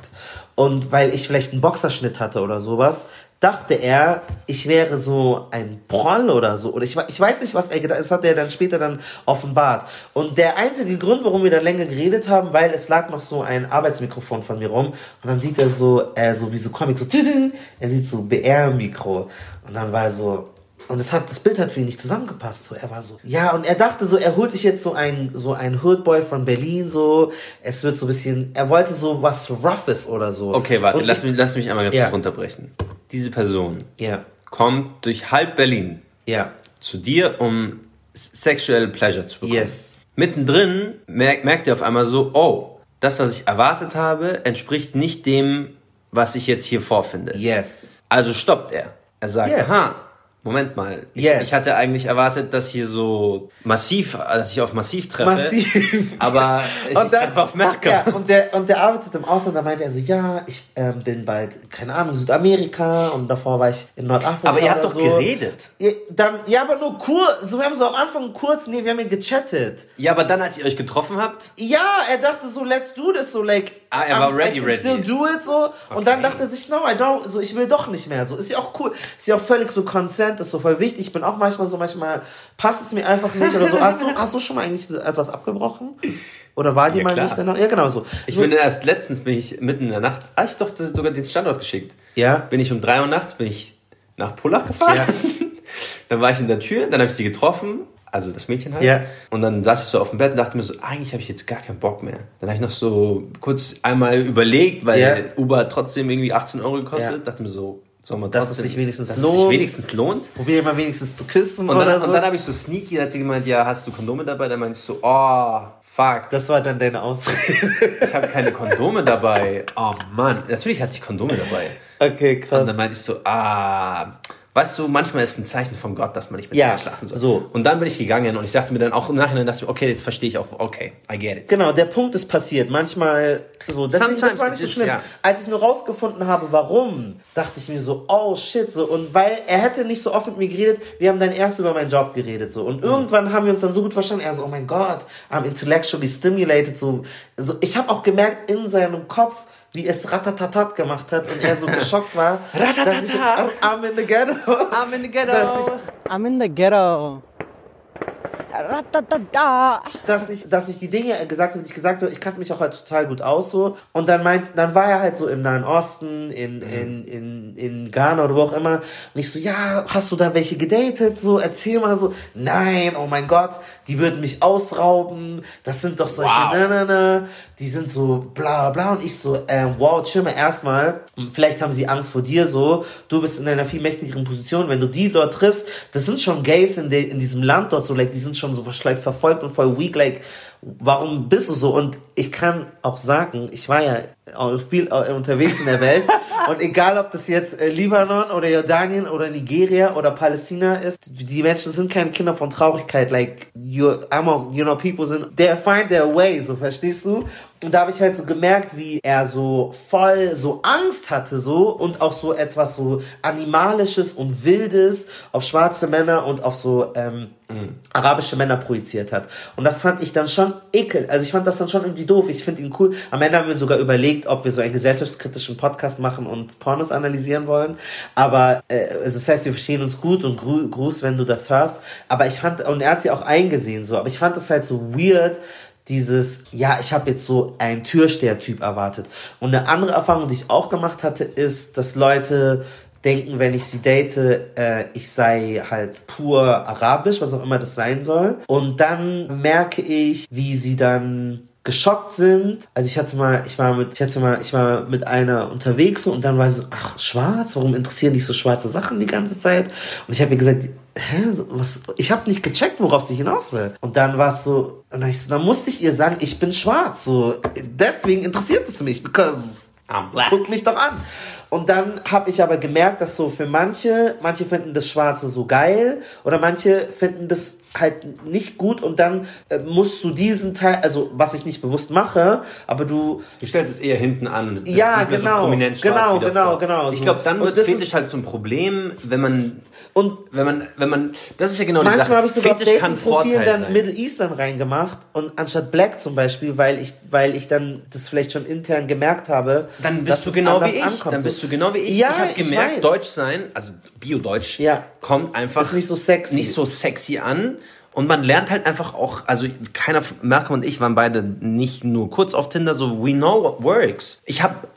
Und weil ich vielleicht einen Boxerschnitt hatte oder sowas, dachte er, ich wäre so ein Proll oder so. Oder ich, ich weiß nicht, was er gedacht Das hat er dann später dann offenbart. Und der einzige Grund, warum wir dann länger geredet haben, weil es lag noch so ein Arbeitsmikrofon von mir rum. Und dann sieht er so, äh, so wie so Comic, so, tüdün. er sieht so BR-Mikro. Und dann war er so, und es hat, das Bild hat für ihn nicht zusammengepasst. So, er war so, ja, und er dachte so, er holt sich jetzt so ein, so ein Hoodboy von Berlin, so, es wird so ein bisschen, er wollte so was Roughes oder so.
Okay, warte,
Und
lass
ich-
mich, lass mich einmal ganz
Ja.
kurz runterbrechen. Diese Person
Ja,
kommt durch halb Berlin
ja,
zu dir, um sexual Pleasure zu bekommen.
Yes.
Mittendrin merkt, merkt ihr auf einmal so, oh, das, was ich erwartet habe, entspricht nicht dem, was ich jetzt hier vorfinde.
yes.
Also stoppt er. Er sagt,
Yes.
aha, Moment mal. Ich,
Yes.
ich hatte eigentlich erwartet, dass hier so massiv, dass ich auf massiv treffe.
Massiv.
Aber ich,
Und
ich
dann-
treffe auf Merkel.
Ja, und der, und der arbeitet im Ausland, da meinte er so, ja, ich ähm, bin bald, keine Ahnung, Südamerika und davor war ich in Nordafrika.
Aber ihr habt doch
so.
geredet.
Ja, dann, ja, aber nur kurz, so, wir haben so am Anfang kurz, nee, wir haben ja gechattet.
Ja, aber dann, als ihr euch getroffen habt,
Ja, er dachte so, let's do this, so like,
Ah, er war ready,
I can
ready.
still do it, so.
Okay.
Und dann dachte er sich, no, I don't, so, ich will doch nicht mehr, so. Ist ja auch cool. Ist ja auch völlig so consent, ist so voll wichtig. Ich bin auch manchmal so, manchmal passt es mir einfach nicht oder so. Hast du, hast du schon mal eigentlich etwas abgebrochen? Oder war dir
Ja,
mal
klar.
nicht danach? Ja, genau so.
ich
so,
bin erst letztens, bin ich mitten in der Nacht, ah, ich doch sogar den Standort geschickt.
Ja.
Bin ich um drei Uhr nachts, bin ich nach Pullach gefahren.
Ja.
dann war ich in der Tür, dann habe ich sie getroffen. Also das Mädchen halt.
Ja.
Und dann saß ich so auf dem Bett und dachte mir so, eigentlich habe ich jetzt gar keinen Bock mehr. Dann habe ich noch so kurz einmal überlegt, weil
Ja.
Uber trotzdem irgendwie 18 Euro gekostet.
Ja.
Dachte mir so, soll man
Dass
trotzdem,
es sich wenigstens
dass Es
lohnt.
sich wenigstens lohnt.
Probier mal wenigstens zu küssen
Und
oder
dann,
so.
und dann habe ich so sneaky, hat sie gemeint, ja, hast du Kondome dabei? Dann meinte ich so, oh, fuck,
das war dann deine Ausrede.
ich habe keine Kondome dabei. Oh Mann, natürlich hatte ich Kondome dabei.
okay,
Und
krass.
dann meinte ich so, ah, weißt du, manchmal ist ein Zeichen von Gott, dass man nicht mit
Ja,
dir schlafen soll.
so.
Und dann bin ich gegangen und ich dachte mir dann auch im Nachhinein, dachte ich, okay, jetzt verstehe ich auch, okay, I get it.
Genau, der Punkt ist passiert. Manchmal so. Deswegen, das
Sometimes
war nicht so schlimm.
ja.
Als ich nur rausgefunden habe, warum, dachte ich mir so, oh shit, so. Und weil er hätte nicht so oft mit mir geredet, wir haben dann erst über meinen Job geredet, so.
Mhm.
Und irgendwann haben wir uns dann so gut verstanden. Er so, oh mein Gott, I'm intellectually stimulated, so. so ich habe auch gemerkt in seinem Kopf, wie es ratatatat gemacht hat und er so geschockt war. dass ich. I'm in the ghetto.
I'm in the ghetto.
Ich,
I'm in the ghetto.
Dass ich, dass ich die Dinge gesagt habe, die ich gesagt habe, ich kannte mich auch halt total gut aus so. Und dann meint, dann war er halt so im Nahen Osten, in, in, in, in Ghana oder wo auch immer. Und ich so, ja, hast du da welche gedatet? So, erzähl mal so. Nein, oh mein Gott, die würden mich ausrauben. Das sind doch solche,
Wow.
na, na, na. Die sind so bla bla. Und ich so, ähm, wow, chill mal erstmal. Vielleicht haben sie Angst vor dir so. Du bist in einer viel mächtigeren Position. Wenn du die dort triffst, das sind schon Gays in, de, in diesem Land dort so, like, die sind schon so like, verfolgt und voll weak, like, warum bist du so? Und ich kann auch sagen, ich war ja viel äh, unterwegs in der Welt und egal, ob das jetzt äh, Libanon oder Jordanien oder Nigeria oder Palästina ist, die Menschen sind keine Kinder von Traurigkeit, like, you, among, you know, people sind, they find their way, so, verstehst du? Und da habe ich halt so gemerkt, wie er so voll so Angst hatte so und auch so etwas so animalisches und wildes auf schwarze Männer und auf so ähm, arabische Männer projiziert hat. Und das fand ich dann schon ekel. Also ich fand das dann schon irgendwie doof. Ich finde ihn cool. Am Ende haben wir sogar überlegt, ob wir so einen gesellschaftskritischen Podcast machen und Pornos analysieren wollen. Aber äh, also das heißt, wir verstehen uns gut und gru Gruß, wenn du das hörst. Aber ich fand, und er hat sie auch eingesehen so, aber ich fand das halt so weird, dieses, ja, ich habe jetzt so einen Türsteher-Typ erwartet. Und eine andere Erfahrung, die ich auch gemacht hatte, ist, dass Leute denken, wenn ich sie date, äh, ich sei halt pur arabisch, was auch immer das sein soll. Und dann merke ich, wie sie dann geschockt sind. Also ich hatte mal, ich war mit, ich hatte mal, ich war mit einer unterwegs und dann war sie so, ach, schwarz, warum interessieren dich so schwarze Sachen die ganze Zeit? Und ich habe ihr gesagt, hä, was, ich habe nicht gecheckt, worauf sie hinaus will. Und dann war es so, und dann, so, dann musste ich ihr sagen, ich bin schwarz, so, deswegen interessiert es mich, because
I'm black.
guck mich doch an. Und dann habe ich aber gemerkt, dass so für manche, manche finden das Schwarze so geil oder manche finden das halt nicht gut und dann äh, musst du diesen Teil, also was ich nicht bewusst mache, aber du
Du stellst es eher hinten an.
Ja, genau.
So prominent
Genau, genau, genau,
Ich glaube, dann wird Fetisch halt zum Problem, wenn man,
und
wenn man, wenn man, das ist ja genau die Sache.
Manchmal habe ich sogar
Fetisch kann Vorteil
dann
sein.
Middle Eastern reingemacht und anstatt Black zum Beispiel, weil ich, weil ich dann das vielleicht schon intern gemerkt habe.
Dann bist du genau wie ich.
ankommt,
Dann bist du genau wie ich.
Ja,
ich habe gemerkt,
weiß.
Deutsch sein, also Bio-Deutsch,
Ja.
kommt einfach
Ist nicht so sexy.
nicht so sexy an. Und man lernt halt einfach auch, also keiner, Malcolm und ich waren beide nicht nur kurz auf Tinder, so we know what works. Ich habe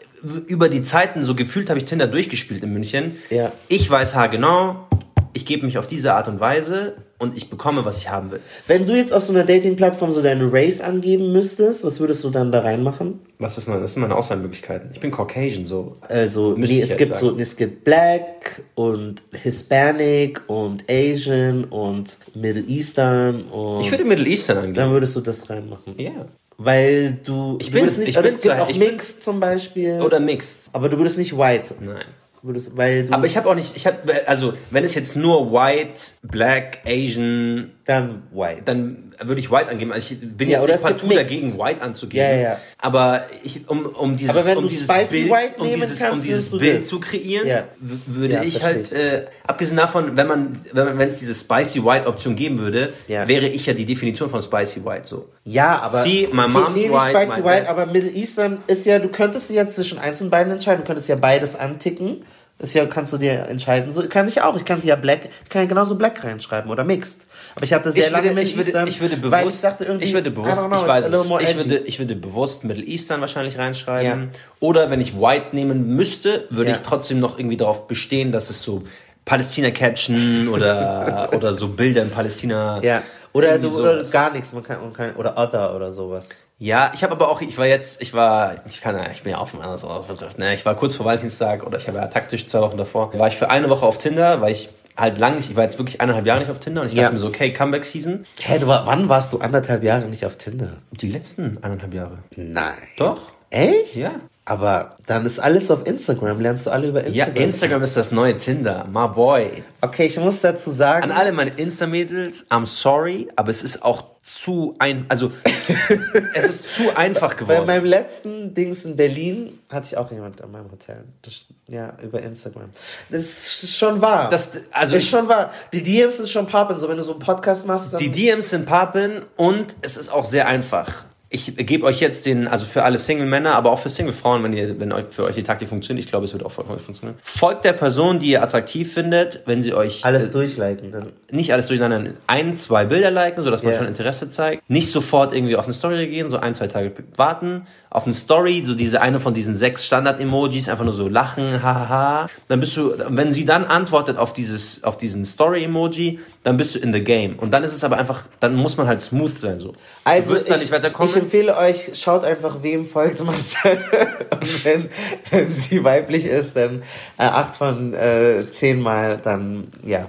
über die Zeiten so gefühlt, habe ich Tinder durchgespielt in München.
Ja.
Ich weiß haargenau, ich gebe mich auf diese Art und Weise und ich bekomme, was ich haben will.
Wenn du jetzt auf so einer Dating-Plattform so deine Race angeben müsstest, was würdest du dann da reinmachen?
Was ist meine, das sind meine Auswahlmöglichkeiten. Ich bin Caucasian, so.
Also, nee,
ich
es gibt
sagen.
so, es gibt Black und Hispanic und Asian und Middle Eastern und
Ich würde Middle Eastern angeben.
dann würdest du das reinmachen.
Ja.
Weil du,
Ich
du
bin-
würdest nicht,
ich
also
bin
es gibt
zu-
auch
ich bin-
Mixed zum Beispiel.
Oder mixed.
aber du würdest nicht White.
Nein.
Würdest, weil du
Aber ich habe auch nicht, ich habe, also wenn es jetzt nur White, Black, Asian,
dann White.
dann würde ich White angeben. Also ich bin
Ja,
jetzt nicht partout dagegen, White anzugeben.
Ja, ja.
Aber ich, um, um dieses, um dieses Bild,
White
um dieses, um dieses Bild zu kreieren,
Ja.
würde
Ja,
ich halt, äh, abgesehen davon, wenn man, wenn man, wenn es diese Spicy White Option geben würde,
Ja.
wäre ich ja die Definition von Spicy White so.
Ja, aber.
See, my
Okay,
mom's
nee, nicht
white,
Spicy White, aber Middle Eastern ist ja, du könntest ja zwischen eins und beiden entscheiden. Du könntest ja beides anticken. Ist ja, kannst du dir entscheiden. So kann ich auch. Ich kann ja Black, ich kann ja genauso Black reinschreiben oder Mixed. Aber ich hatte sehr
Ich
lange
würde,
Middle
ich, würde, ich würde bewusst,
ich dachte irgendwie,
ich würde bewusst,
know,
ich weiß es, ich würde, ich würde bewusst Middle Eastern wahrscheinlich reinschreiben.
Ja.
Oder wenn ich White nehmen müsste, würde
Ja.
ich trotzdem noch irgendwie darauf bestehen, dass es so Palästina Caption oder, oder so Bilder in Palästina.
Ja. Oder, du, oder gar nichts, man kann, man kann, oder Other oder sowas.
Ja, ich habe aber auch, ich war jetzt, ich war, ich kann ja, ich bin ja offen anders ausgedrückt, ne? Ich war kurz vor Valentinstag oder ich habe ja taktisch zwei Wochen davor, war ich für eine Woche auf Tinder, weil ich halt lang nicht, ich war jetzt wirklich eineinhalb Jahre nicht auf Tinder und ich
Ja.
dachte mir so, okay, Comeback Season.
Hä, du war, wann warst du anderthalb Jahre nicht auf Tinder?
Die letzten eineinhalb Jahre.
Nein.
Doch?
Echt?
Ja.
Aber dann ist alles auf Instagram, lernst du alle über
Ja,
Instagram.
Instagram ist das neue Tinder, my boy.
Okay, ich muss dazu sagen.
An alle meine Insta-Mädels, I'm sorry, aber es ist auch zu ein, also es ist zu einfach
Bei
geworden.
meinem letzten Dings in Berlin hatte ich auch jemand an meinem Hotel. Das, ja, über Instagram. Das ist schon wahr.
Das- also
ist
ich-
schon wahr. Die DMs sind schon poppen. So, wenn du so einen Podcast machst.
Die DMs sind Papen und es ist auch sehr einfach. Ich gebe euch jetzt den, also für alle Single-Männer, aber auch für Single-Frauen, wenn ihr, wenn euch für euch die Taktik funktioniert, ich glaube, es wird auch euch funktionieren. Folgt der Person, die ihr attraktiv findet, wenn sie euch
alles
äh,
durchliken. Dann.
nicht alles durcheinander, ein, zwei Bilder liken, sodass man
Ja.
schon Interesse zeigt. Nicht sofort irgendwie auf eine Story gehen, so ein, zwei Tage warten. Auf eine Story, so diese eine von diesen sechs Standard-Emojis, einfach nur so lachen, hahaha. Dann bist du, wenn sie dann antwortet auf dieses, auf diesen Story-Emoji, dann bist du in the game. Und dann ist es aber einfach, dann muss man halt smooth sein, so.
Also
du wirst da
ich,
nicht weiterkommen.
ich empfehle euch, schaut einfach, wem folgt Marcel. Und wenn, wenn sie weiblich ist, dann äh, acht von äh, zehn Mal, dann ja,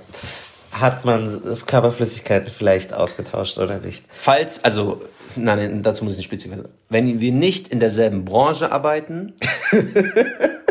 hat man Körperflüssigkeiten vielleicht ausgetauscht oder nicht.
Falls, also, nein, nein, dazu muss ich nicht spezifizieren. Wenn wir nicht in derselben Branche arbeiten,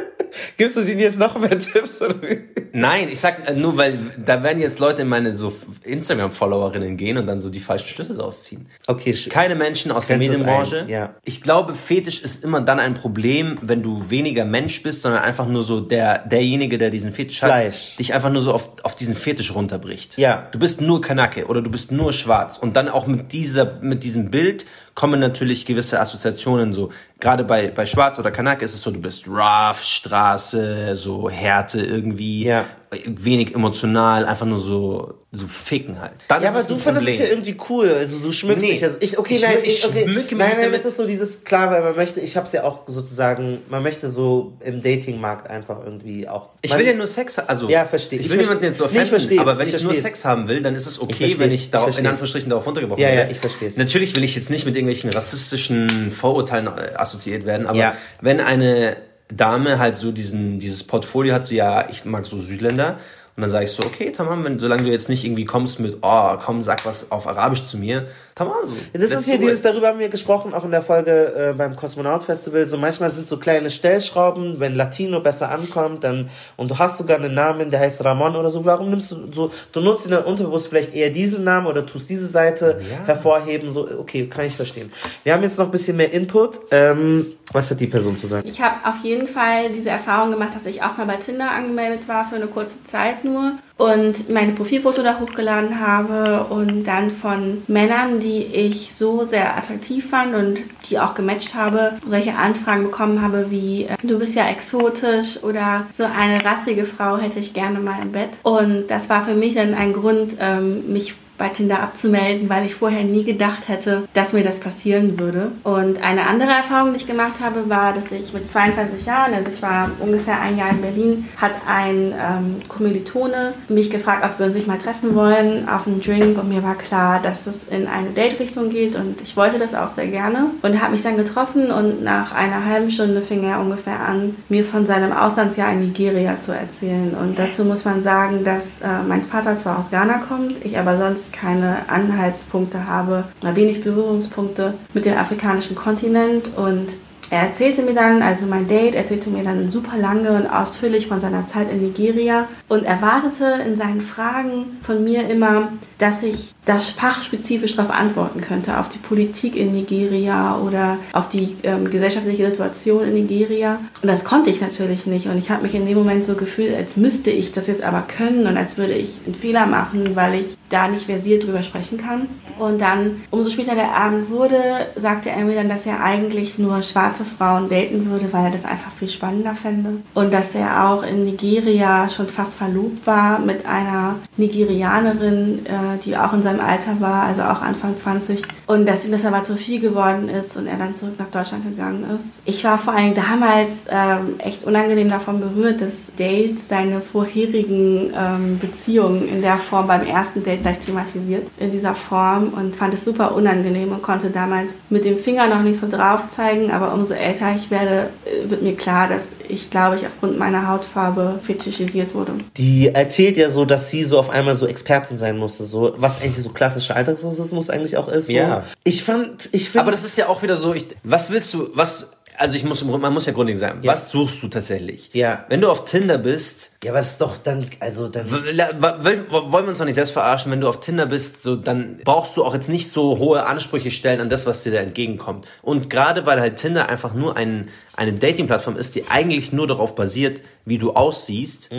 Gibst du denen jetzt noch mehr Tipps? Oder wie?
Nein, ich sag äh, nur, weil da werden jetzt Leute in meine so Instagram-Followerinnen gehen und dann so die falschen Schlüsse rausziehen.
Okay,
Keine Menschen aus der Medienbranche.
ja.
Ich glaube, Fetisch ist immer dann ein Problem, wenn du weniger Mensch bist, sondern einfach nur so der, derjenige, der diesen Fetisch
Fleisch.
hat, dich einfach nur so auf, auf diesen Fetisch runterbricht.
Ja.
Du bist nur Kanake oder du bist nur schwarz. Und dann auch mit dieser, mit diesem Bild kommen natürlich gewisse Assoziationen so. Gerade bei, bei Schwarz oder Kanake ist es so, du bist rough, Straße, so Härte irgendwie,
Ja.
Wenig emotional, einfach nur so, so ficken halt. Dann
Ja, aber
es
du findest es ja irgendwie cool. Also du schmückst
Nee.
dich. Also ich, okay,
Ich
nein,
ich
okay. nein, nein,
damit.
das ist so dieses klar, weil man möchte. Ich habe es ja auch sozusagen. Man möchte so im Datingmarkt einfach irgendwie auch.
Ich will ja nur Sex haben. Also,
Ja, verstehe.
Ich
Ich
will niemanden jetzt
Nee,
offenden,
verstehe.
aber wenn
Ich
ich, nur. Sex haben will, dann ist es okay, wenn
es.
ich darauf, in Anführungsstrichen darauf runtergebrochen
Ja, ja,
werde.
ich verstehe es.
Natürlich will ich jetzt nicht mit irgendwelchen rassistischen Vorurteilen äh, assoziiert werden, aber
Ja.
wenn eine Dame halt so diesen, dieses Portfolio hat, so ja, ich mag so Südländer, und dann sage ich so, okay, tamam, wenn, solange du jetzt nicht irgendwie kommst mit, oh, komm, sag was auf Arabisch zu mir, tamam, so.
Das ist hier dieses,
it.
darüber haben wir gesprochen, auch in der Folge äh, beim Kosmonaut Festival. So manchmal sind so kleine Stellschrauben, wenn Latino besser ankommt, dann und du hast sogar einen Namen, der heißt Ramon oder so. Warum nimmst du so, du nutzt in der Unterbewusst vielleicht eher diesen Namen oder tust diese Seite
Ja.
hervorheben. So, okay, kann ich verstehen. Wir haben jetzt noch ein bisschen mehr Input. Ähm, was hat die Person zu sagen?
Ich habe auf jeden Fall diese Erfahrung gemacht, dass ich auch mal bei Tinder angemeldet war für eine kurze Zeit nur und meine Profilfoto da hochgeladen habe und dann von Männern, die ich so sehr attraktiv fand und die auch gematcht habe, solche Anfragen bekommen habe wie äh, du bist ja exotisch oder so eine rassige Frau hätte ich gerne mal im Bett. Und das war für mich dann ein Grund, ähm, mich bei Tinder abzumelden, weil ich vorher nie gedacht hätte, dass mir das passieren würde. Und eine andere Erfahrung, die ich gemacht habe, war, dass ich mit 22 Jahren, also ich war ungefähr ein Jahr in Berlin, hat ein ähm, Kommilitone mich gefragt, ob wir uns nicht mal treffen wollen auf einen Drink und mir war klar, dass es in eine Date-Richtung geht und ich wollte das auch sehr gerne und habe mich dann getroffen und nach einer halben Stunde fing er ungefähr an, mir von seinem Auslandsjahr in Nigeria zu erzählen. Und dazu muss man sagen, dass äh, mein Vater zwar aus Ghana kommt, ich aber sonst keine Anhaltspunkte habe, wenig Berührungspunkte mit dem afrikanischen Kontinent und er erzählte mir dann, also mein Date erzählte mir dann super lange und ausführlich von seiner Zeit in Nigeria und erwartete in seinen Fragen von mir immer, dass ich das fachspezifisch darauf antworten könnte, auf die Politik in Nigeria oder auf die ähm, gesellschaftliche Situation in Nigeria. Und das konnte ich natürlich nicht. Und ich habe mich in dem Moment so gefühlt, als müsste ich das jetzt aber können und als würde ich einen Fehler machen, weil ich da nicht versiert drüber sprechen kann. Und dann, umso später der Abend wurde, sagte mir dann, dass er eigentlich nur schwarze Frauen daten würde, weil er das einfach viel spannender fände. Und dass er auch in Nigeria schon fast verlobt war mit einer Nigerianerin, äh, die auch in seinem Alter war, also auch Anfang 20. Und dass ihm das aber zu viel geworden ist und er dann zurück nach Deutschland gegangen ist. Ich war vor allem damals ähm, echt unangenehm davon berührt, dass Dates seine vorherigen ähm, Beziehungen in der Form beim ersten Date gleich thematisiert in dieser Form und fand es super unangenehm und konnte damals mit dem Finger noch nicht so drauf zeigen, aber umso älter ich werde, äh, wird mir klar, dass ich, glaube ich, aufgrund meiner Hautfarbe fetischisiert wurde.
Die erzählt ja so, dass sie so auf einmal so Expertin sein musste, so was eigentlich so klassischer Alltagsrassismus eigentlich auch ist. So.
Ja.
Ich fand, ich finde.
Aber das ist ja auch wieder so, ich, was willst du, was, also ich muss, man muss ja grundlegend sagen,
Ja.
was suchst du tatsächlich?
Ja.
Wenn du auf Tinder bist,
ja, aber das ist doch dann, also dann.
wollen wir uns doch nicht selbst verarschen, wenn du auf Tinder bist, so, dann brauchst du auch jetzt nicht so hohe Ansprüche stellen an das, was dir da entgegenkommt. Und gerade weil halt Tinder einfach nur ein, eine Dating-Plattform ist, die eigentlich nur darauf basiert, wie du aussiehst,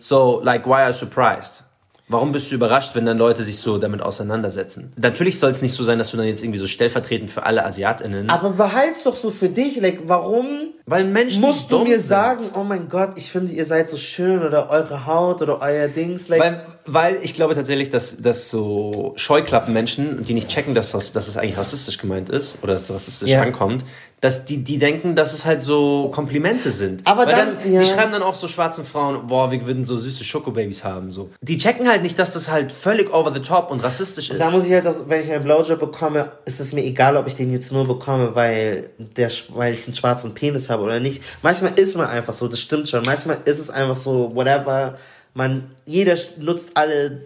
so, like, why are you surprised? Warum bist du überrascht, wenn dann Leute sich so damit auseinandersetzen? Natürlich soll es nicht so sein, dass du dann jetzt irgendwie so stellvertretend für alle AsiatInnen.
Aber behalt's doch so für dich, like, warum
Weil Menschen
musst du mir
sind.
sagen, oh mein Gott, ich finde, ihr seid so schön oder eure Haut oder euer Dings, like,
Weil, weil ich glaube tatsächlich, dass, dass so Scheuklappenmenschen, die nicht checken, dass, das, dass es eigentlich rassistisch gemeint ist oder dass es rassistisch
Ja.
ankommt, dass die, die denken, dass es halt so Komplimente sind.
Aber
weil
dann-
dann
ja.
die schreiben dann auch so schwarzen Frauen, boah, wir würden so süße Schokobabys haben. So. Die checken halt nicht, dass das halt völlig over the top und rassistisch ist.
Da muss ich halt auch, wenn ich einen Blowjob bekomme, ist es mir egal, ob ich den jetzt nur bekomme, weil der, weil ich einen schwarzen Penis habe oder nicht. Manchmal ist man einfach so, das stimmt schon. Manchmal ist es einfach so, whatever. Man, jeder nutzt alle d-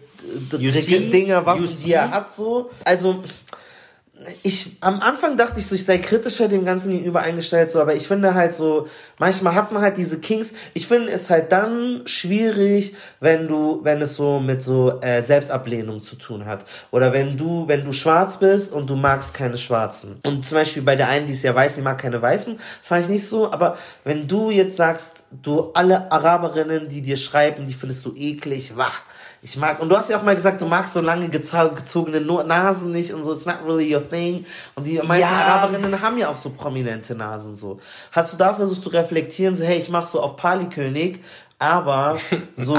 d-
You
Dicke
see?
Dinger, Waffen,
You
die er hat, so. Also, ich, am Anfang dachte ich so, ich sei kritischer dem Ganzen gegenüber eingestellt, so, aber ich finde halt so, manchmal hat man halt diese Kings. Ich finde es halt dann schwierig, wenn du, wenn es so mit so äh, Selbstablehnung zu tun hat. Oder wenn du, wenn du schwarz bist und du magst keine Schwarzen. Und zum Beispiel bei der einen, die ist ja weiß, die mag keine Weißen, das fand ich nicht so, aber wenn du jetzt sagst, du alle Araberinnen, die dir schreiben, die findest du eklig, wah. Ich mag, und du hast ja auch mal gesagt, du magst so lange gezogene Nasen nicht und so, it's not really your thing. Und die meisten
Ja.
Araberinnen haben ja auch so prominente Nasen so. Hast du da versucht zu reflektieren, so, hey, ich mach so auf Pali-König, aber so,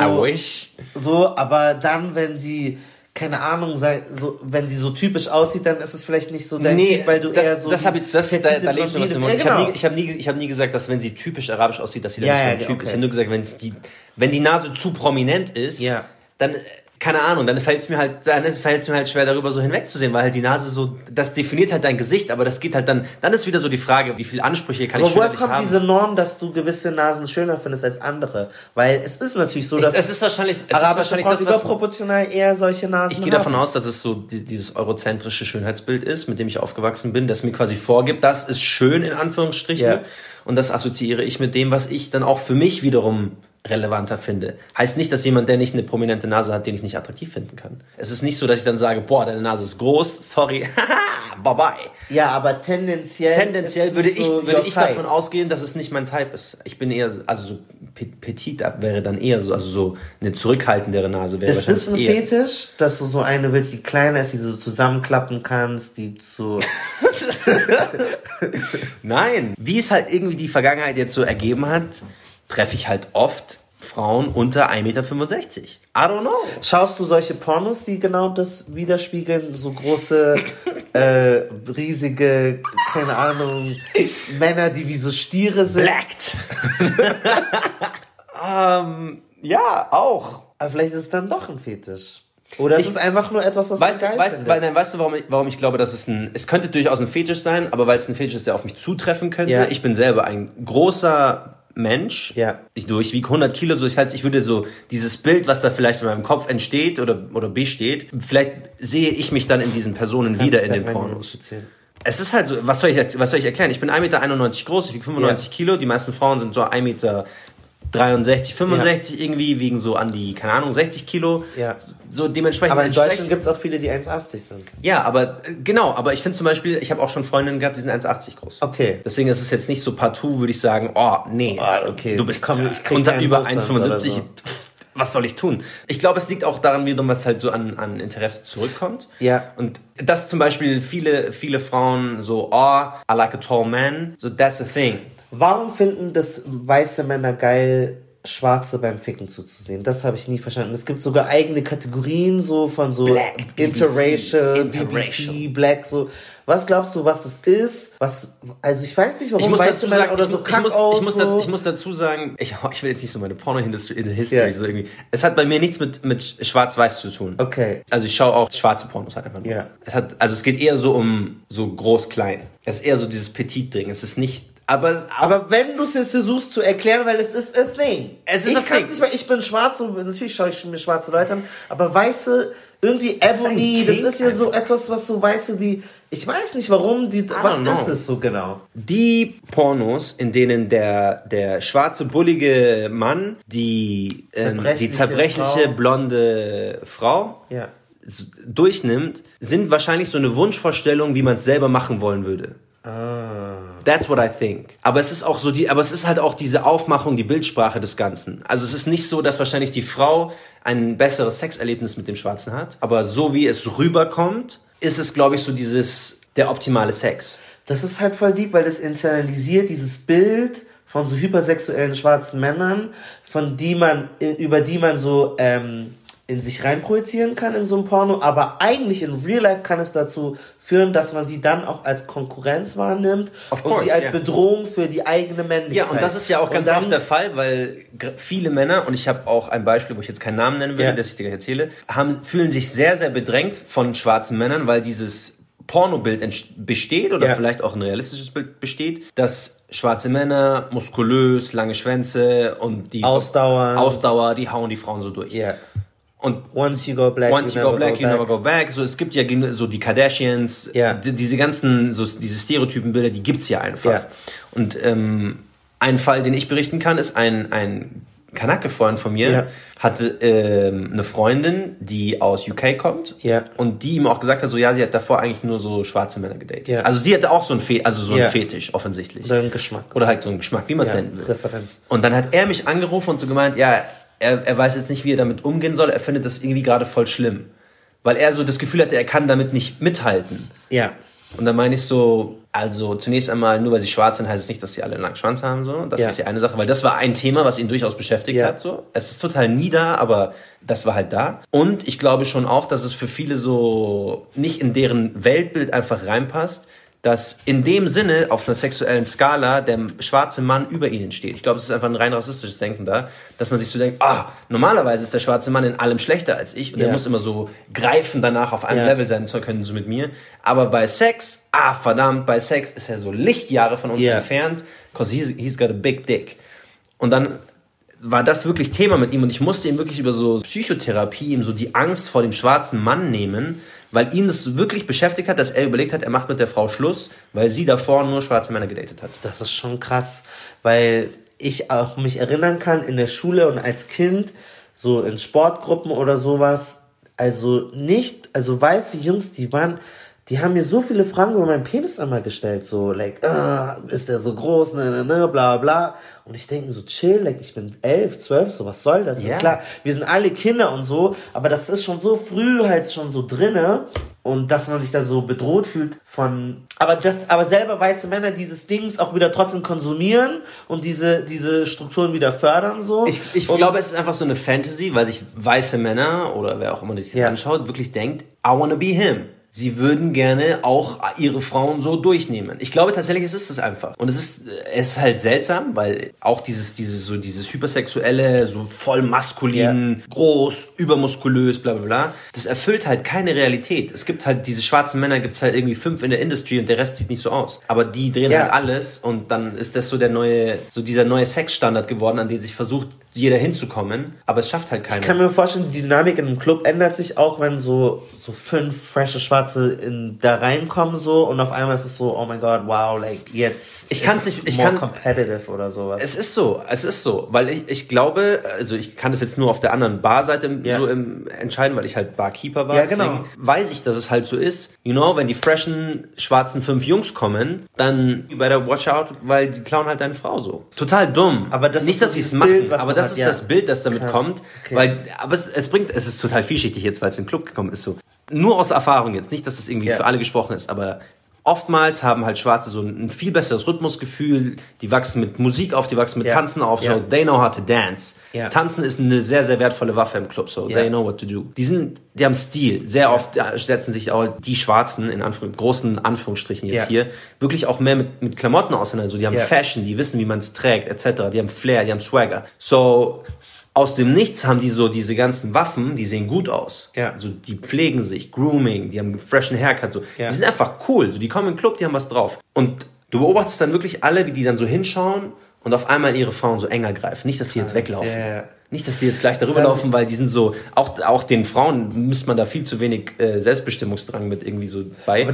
so, aber dann, wenn sie, keine Ahnung, so, wenn sie so typisch aussieht, dann ist es vielleicht nicht so dein Typ, weil du
das,
eher so.
das habe ich, das, da, da legst du was im.
Ja,
Ich habe
genau.
nie, ich hab nie, ich hab nie gesagt, dass wenn sie typisch arabisch aussieht, dass sie dann
Ja,
nicht
ja,
mein Typ
okay.
ist. Ich habe nur gesagt, wenn die, wenn die Nase zu prominent ist,
Ja.
Dann, äh, keine Ahnung, dann fällt es mir halt, dann fällt es mir halt schwer, darüber so hinwegzusehen, weil halt die Nase so, das definiert halt dein Gesicht, aber das geht halt dann, dann ist wieder so die Frage, wie viel Ansprüche kann
Aber
ich
woher
schönerlich
kommt
haben.
diese Norm, dass du gewisse Nasen schöner findest als andere? Weil es ist natürlich so,
ich,
dass
es ist wahrscheinlich, es ist wahrscheinlich
Frauen
das, was,
überproportional eher solche Nasen
Ich gehe davon aus, dass es so die, dieses eurozentrische Schönheitsbild ist, mit dem ich aufgewachsen bin, das mir quasi vorgibt, das ist schön in Anführungsstrichen.
Ja.
Und das assoziiere ich mit dem, was ich dann auch für mich wiederum relevanter finde. Heißt nicht, dass jemand, der nicht eine prominente Nase hat, den ich nicht attraktiv finden kann. Es ist nicht so, dass ich dann sage, boah, deine Nase ist groß, sorry, bye bye.
Ja, aber tendenziell.
Tendenziell würde ich,
so
würde ich
type.
davon ausgehen, dass es nicht mein Type ist. Ich bin eher, also so pe- petit wäre dann eher so, also so eine zurückhaltendere Nase wäre
Ist das ein
wahrscheinlich.
Fetisch, dass du so eine willst, die kleiner ist, die du so zusammenklappen kannst, die zu.
Nein. Wie es halt irgendwie die Vergangenheit jetzt so ergeben hat, treffe ich halt oft Frauen unter 1,65 Meter. I don't know.
Schaust du solche Pornos, die genau das widerspiegeln? So große, äh, riesige, keine Ahnung, Männer, die wie so Stiere sind?
Blacked. ähm, ja, auch.
Aber vielleicht ist es dann doch ein Fetisch. Oder es
Ich-
ist einfach nur etwas, was
Weißt,
geil
weißt, weil, nein, weißt du, warum ich, warum ich glaube, dass es ein, es könnte durchaus ein Fetisch sein, aber weil es ein Fetisch ist, der auf mich zutreffen könnte.
Ja.
Ich bin selber ein großer Mensch.
Ja.
Ich, du, ich wiege 100 Kilo, so das heißt, ich würde so dieses Bild, was da vielleicht in meinem Kopf entsteht oder, oder besteht, vielleicht sehe ich mich dann in diesen Personen
Kannst
wieder in den Pornos. Es ist halt so, was soll ich, was soll ich erklären? Ich bin 1,91 Meter groß, ich wiege 95
Ja.
Kilo, die meisten Frauen sind so 1,63 Meter 65 irgendwie, wiegen so an die, keine Ahnung, 60 Kilo.
Ja.
So dementsprechend.
Aber in Deutschland gibt es auch viele, die 1,80 sind.
ja, aber äh, genau, aber ich finde zum Beispiel, ich habe auch schon Freundinnen gehabt, die sind 1,80 groß.
Okay.
Deswegen ist es jetzt nicht so partout, würde ich sagen, oh, nee,
Oh, okay.
du bist
Komm,
unter über
Nonsens oder
1,75.
so.
Was soll ich tun? Ich glaube, es liegt auch daran wiederum, was halt so an, an Interesse zurückkommt.
Ja.
Und dass zum Beispiel viele, viele Frauen so, oh, I like a tall man, so that's the thing.
Warum finden das weiße Männer geil, Schwarze beim Ficken zuzusehen. Das habe ich nie verstanden. Es gibt sogar eigene Kategorien so von so
Black,
Interracial,
Interracial.
BBC, Black, so. Was glaubst du, was das ist? Was, also ich weiß nicht, warum
Ich muss, dazu sagen,
oder
ich,
so
ich, muss, ich, muss,
so.
dazu- ich muss dazu sagen, ich, ich will jetzt nicht so meine Porno-History History
Ja.
so irgendwie. Es hat bei mir nichts mit, mit Schwarz-Weiß zu tun.
Okay.
Also ich schaue auch schwarze Pornos halt einfach nur.
Ja.
Es hat, also es geht eher so um so groß-klein. Es ist eher so dieses Petit-Ding. Es ist nicht, aber,
Aber wenn du es jetzt versuchst zu erklären, weil es ist a thing.
Es ist
ich
thing.
nicht, weil ich bin schwarz und natürlich schaue ich mir schwarze Leute an, aber weiße, irgendwie Ebony, das ist ja so etwas, was so weiße, die, ich weiß nicht warum, die, was
know.
ist es so genau?
die Pornos, in denen der, der schwarze, bullige Mann die, ähm, die
Zerbrechliche Frau.
blonde Frau
Ja.
durchnimmt, sind wahrscheinlich so eine Wunschvorstellung, wie man es selber machen wollen würde. That's what I think. Aber es ist auch so die, aber es ist halt auch diese Aufmachung, die Bildsprache des Ganzen. Also es ist nicht so, dass wahrscheinlich die Frau ein besseres Sexerlebnis mit dem Schwarzen hat, aber so wie es rüberkommt, ist es, glaube ich, so dieses, der optimale Sex.
Das ist halt voll deep, weil das internalisiert dieses Bild von so hypersexuellen schwarzen Männern, von die man, über die man so ähm, in sich reinprojizieren kann in so einem Porno, aber eigentlich in Real Life kann es dazu führen, dass man sie dann auch als Konkurrenz wahrnimmt
Of
und
course,
sie als
ja.
Bedrohung für die eigene Männlichkeit.
Ja, und das ist ja auch ganz
dann-
oft der Fall, weil viele Männer, und ich habe auch ein Beispiel, wo ich jetzt keinen Namen nennen will,
Ja.
das ich dir gleich erzähle, haben, fühlen sich sehr, sehr bedrängt von schwarzen Männern, weil dieses Pornobild besteht oder
Ja.
vielleicht auch ein realistisches Bild besteht, dass schwarze Männer, muskulös, lange Schwänze und die
Ausdauernd.
Ausdauer, die hauen die Frauen so durch.
Ja.
Und
Once you go black,
Once you go black, you
back.
never go back. So, es gibt ja so die Kardashians,
Ja.
die, diese ganzen, so diese Stereotypenbilder, die gibt's ja einfach.
Ja.
Und ähm, ein Fall, den ich berichten kann, ist ein, ein Kanake-Freund von mir,
Ja.
hatte ähm, eine Freundin, die aus UK kommt
Ja.
und die ihm auch gesagt hat, so ja, sie hat davor eigentlich nur so schwarze Männer gedatet.
Ja.
Also sie hatte auch so ein, Fe also so
Ja.
ein Fetisch, offensichtlich.
Oder ein Geschmack.
Oder halt so ein Geschmack, wie man es nennen will.
Präferenz.
Und dann hat er mich angerufen und so gemeint, ja, er, er weiß jetzt nicht, wie er damit umgehen soll. Er findet das irgendwie gerade voll schlimm. Weil er so das Gefühl hatte, er kann damit nicht mithalten.
Ja.
Und dann meine ich so, also zunächst einmal, nur weil sie schwarz sind, heißt es nicht, dass sie alle einen langen Schwanz haben. So. Das
Ja.
ist die eine Sache, weil das war ein Thema, was ihn durchaus beschäftigt
Ja.
hat. So. Es ist total nie da, aber das war halt da. Und ich glaube schon auch, dass es für viele so nicht in deren Weltbild einfach reinpasst, dass in dem Sinne auf einer sexuellen Skala der schwarze Mann über ihnen steht. Ich glaube, es ist einfach ein rein rassistisches Denken da, dass man sich so denkt, ah, normalerweise ist der schwarze Mann in allem schlechter als ich und
Ja.
er muss immer so greifen danach auf einem
Ja.
Level sein zu können, so mit mir. Aber bei Sex, ah, verdammt, bei Sex ist er so Lichtjahre von uns
Ja.
entfernt, cause he's, he's got a big dick. Und dann war das wirklich Thema mit ihm und ich musste ihm wirklich über so Psychotherapie, ihm so die Angst vor dem schwarzen Mann nehmen, weil ihn das wirklich beschäftigt hat, dass er überlegt hat, er macht mit der Frau Schluss, weil sie davor nur schwarze Männer gedatet hat.
Das ist schon krass, weil ich auch mich erinnern kann in der Schule und als Kind, so in Sportgruppen oder sowas, also nicht, also weiße Jungs, die waren, die haben mir so viele Fragen über meinen Penis einmal gestellt, so, like, ah, ist der so groß, ne, ne, ne, bla, bla. Und ich denke mir so, chill, like, ich bin elf, zwölf, so, was soll das?
Ja.
Ja. Klar, wir sind alle Kinder und so, aber das ist schon so früh halt schon so drinne und dass man sich da so bedroht fühlt von, aber das, aber selber weiße Männer dieses Dings auch wieder trotzdem konsumieren und diese, diese Strukturen wieder fördern, so.
Ich, ich
und,
glaube, es ist einfach so eine Fantasy, weil sich weiße Männer oder wer auch immer sich das
Ja.
anschaut, wirklich denkt, I wanna be him. Sie würden gerne auch ihre Frauen so durchnehmen. Ich glaube tatsächlich, es ist es einfach. Und es ist, es ist halt seltsam, weil auch dieses, dieses, so dieses hypersexuelle, so voll maskulin, groß, übermuskulös, bla, bla, bla. Das erfüllt halt keine Realität. Es gibt halt, diese schwarzen Männer gibt's halt irgendwie fünf in der Industrie und der Rest sieht nicht so aus. Aber die drehen
Ja.
halt alles und dann ist das so der neue, so dieser neue Sexstandard geworden, an den sich versucht, jeder hinzukommen. Aber es schafft halt keiner.
ich kann mir vorstellen, die Dynamik in einem Club ändert sich auch, wenn so, so fünf frische Schwarze in, da reinkommen, so, und auf einmal ist es so, oh mein Gott, wow, like, jetzt.
Ich
ist
kann's
es
nicht- ich kann-
competitive oder sowas.
Es ist so, es ist so, weil ich, ich glaube, also ich kann das jetzt nur auf der anderen Barseite
Ja.
so im, entscheiden, weil ich halt Barkeeper war.
Ja, genau.
Weiß ich, dass es halt so ist. You know, wenn die freshen schwarzen fünf Jungs kommen, dann you better watch out, weil die klauen halt deine Frau so. Total dumm.
Aber das
nicht, dass sie es machen, aber
man
das ist
ja.
das Bild, das damit
Krass.
kommt,
Okay.
weil aber es, es bringt, es ist total vielschichtig jetzt, weil es in den Club gekommen ist so. Nur aus Erfahrung jetzt, nicht, dass es irgendwie
Ja.
für alle gesprochen ist, aber oftmals haben halt Schwarze so ein, viel besseres Rhythmusgefühl. Die wachsen mit Musik auf, die wachsen mit
Ja.
Tanzen auf. So, they know how to dance.
Ja.
Tanzen ist eine sehr, sehr wertvolle Waffe im Club. So, they know what to do. Die sind, die haben Stil. Sehr oft äh, setzen sich auch die Schwarzen, in Anführung, großen Anführungsstrichen jetzt hier, wirklich auch mehr mit, mit Klamotten auseinander. So, die haben. Fashion, die wissen, wie man es trägt, etc. Die haben Flair, die haben Swagger. So, aus dem Nichts haben die so diese ganzen Waffen, die sehen gut aus.
Ja.
Also die pflegen sich, Grooming, die haben einen freshen Haircut, so.
Ja.
Die sind einfach cool. So, die kommen in den Club, die haben was drauf. Und du beobachtest dann wirklich alle, wie die dann so hinschauen und auf einmal ihre Frauen so enger greifen. Nicht, dass die jetzt weglaufen.
Ja, ja.
Nicht, dass die jetzt gleich darüber
Das-
laufen, weil die sind so, auch, auch den Frauen misst man da viel zu wenig äh, Selbstbestimmungsdrang mit irgendwie so bei.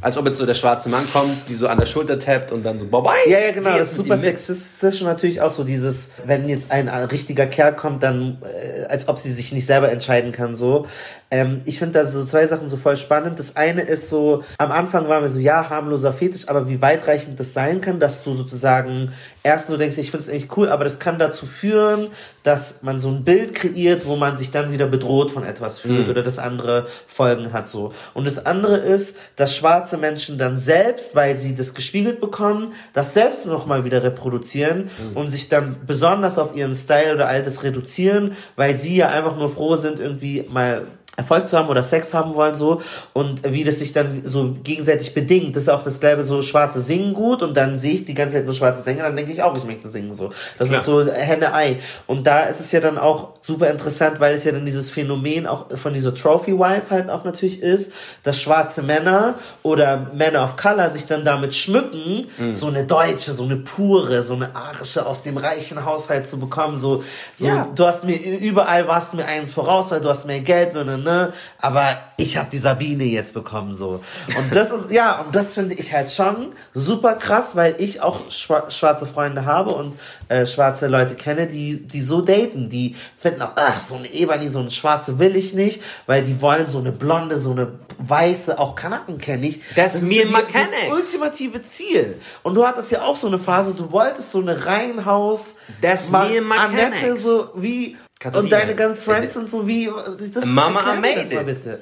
Als ob jetzt so der schwarze Mann kommt, die so an der Schulter tappt und dann so, bye bye.
Ja, ja, genau. Das ist super sexistisch und natürlich auch so dieses, wenn jetzt ein, ein richtiger Kerl kommt, dann äh, als ob sie sich nicht selber entscheiden kann, so. Ähm, ich finde da so zwei Sachen so voll spannend. Das eine ist so, am Anfang waren wir so, ja, harmloser Fetisch, aber wie weitreichend das sein kann, dass du sozusagen erst nur denkst, ich finde es eigentlich cool, aber das kann dazu führen, dass man so ein Bild kreiert, wo man sich dann wieder bedroht von etwas fühlt oder das andere Folgen hat so. Und das andere ist, dass schwarze Menschen dann selbst, weil sie das gespiegelt bekommen, das selbst nochmal wieder reproduzieren und sich dann besonders auf ihren Style oder all das reduzieren, weil sie ja einfach nur froh sind, irgendwie mal Erfolg zu haben oder Sex haben wollen so und wie das sich dann so gegenseitig bedingt. Das ist auch das gleiche so Schwarze singen gut und dann sehe ich die ganze Zeit nur schwarze Sänger, dann denke ich auch, ich möchte singen so. Das ist so Henne-Ei. Und da ist es ja dann auch super interessant, weil es ja dann dieses Phänomen auch von dieser Trophy-Wife halt auch natürlich ist, dass schwarze Männer oder Männer of Color sich dann damit schmücken, so eine deutsche, so eine pure, so eine arische aus dem reichen Haushalt zu bekommen, so, so
Ja.
du hast mir überall warst du mir eins voraus, weil du hast mehr Geld, ne, ne, ne, aber ich habe die Sabine jetzt bekommen so. Und das ist ja, und das finde ich halt schon super krass, weil ich auch schwa schwarze Freunde habe und äh, schwarze Leute kenne, die die so daten, die finden auch, ach, so eine Ebony, so eine schwarze will ich nicht, weil die wollen so eine blonde, so eine weiße, auch Kanaken kenne ich.
Das
ist
mir mechanics.
Das ultimative Ziel. Und du hattest ja auch so eine Phase, du wolltest so eine Reihenhaus,
Das
Ma-
me mechanics.
Annette, so wie,
Katharina.
und deine ganzen Friends sind so wie, das
Mama, it.
bitte.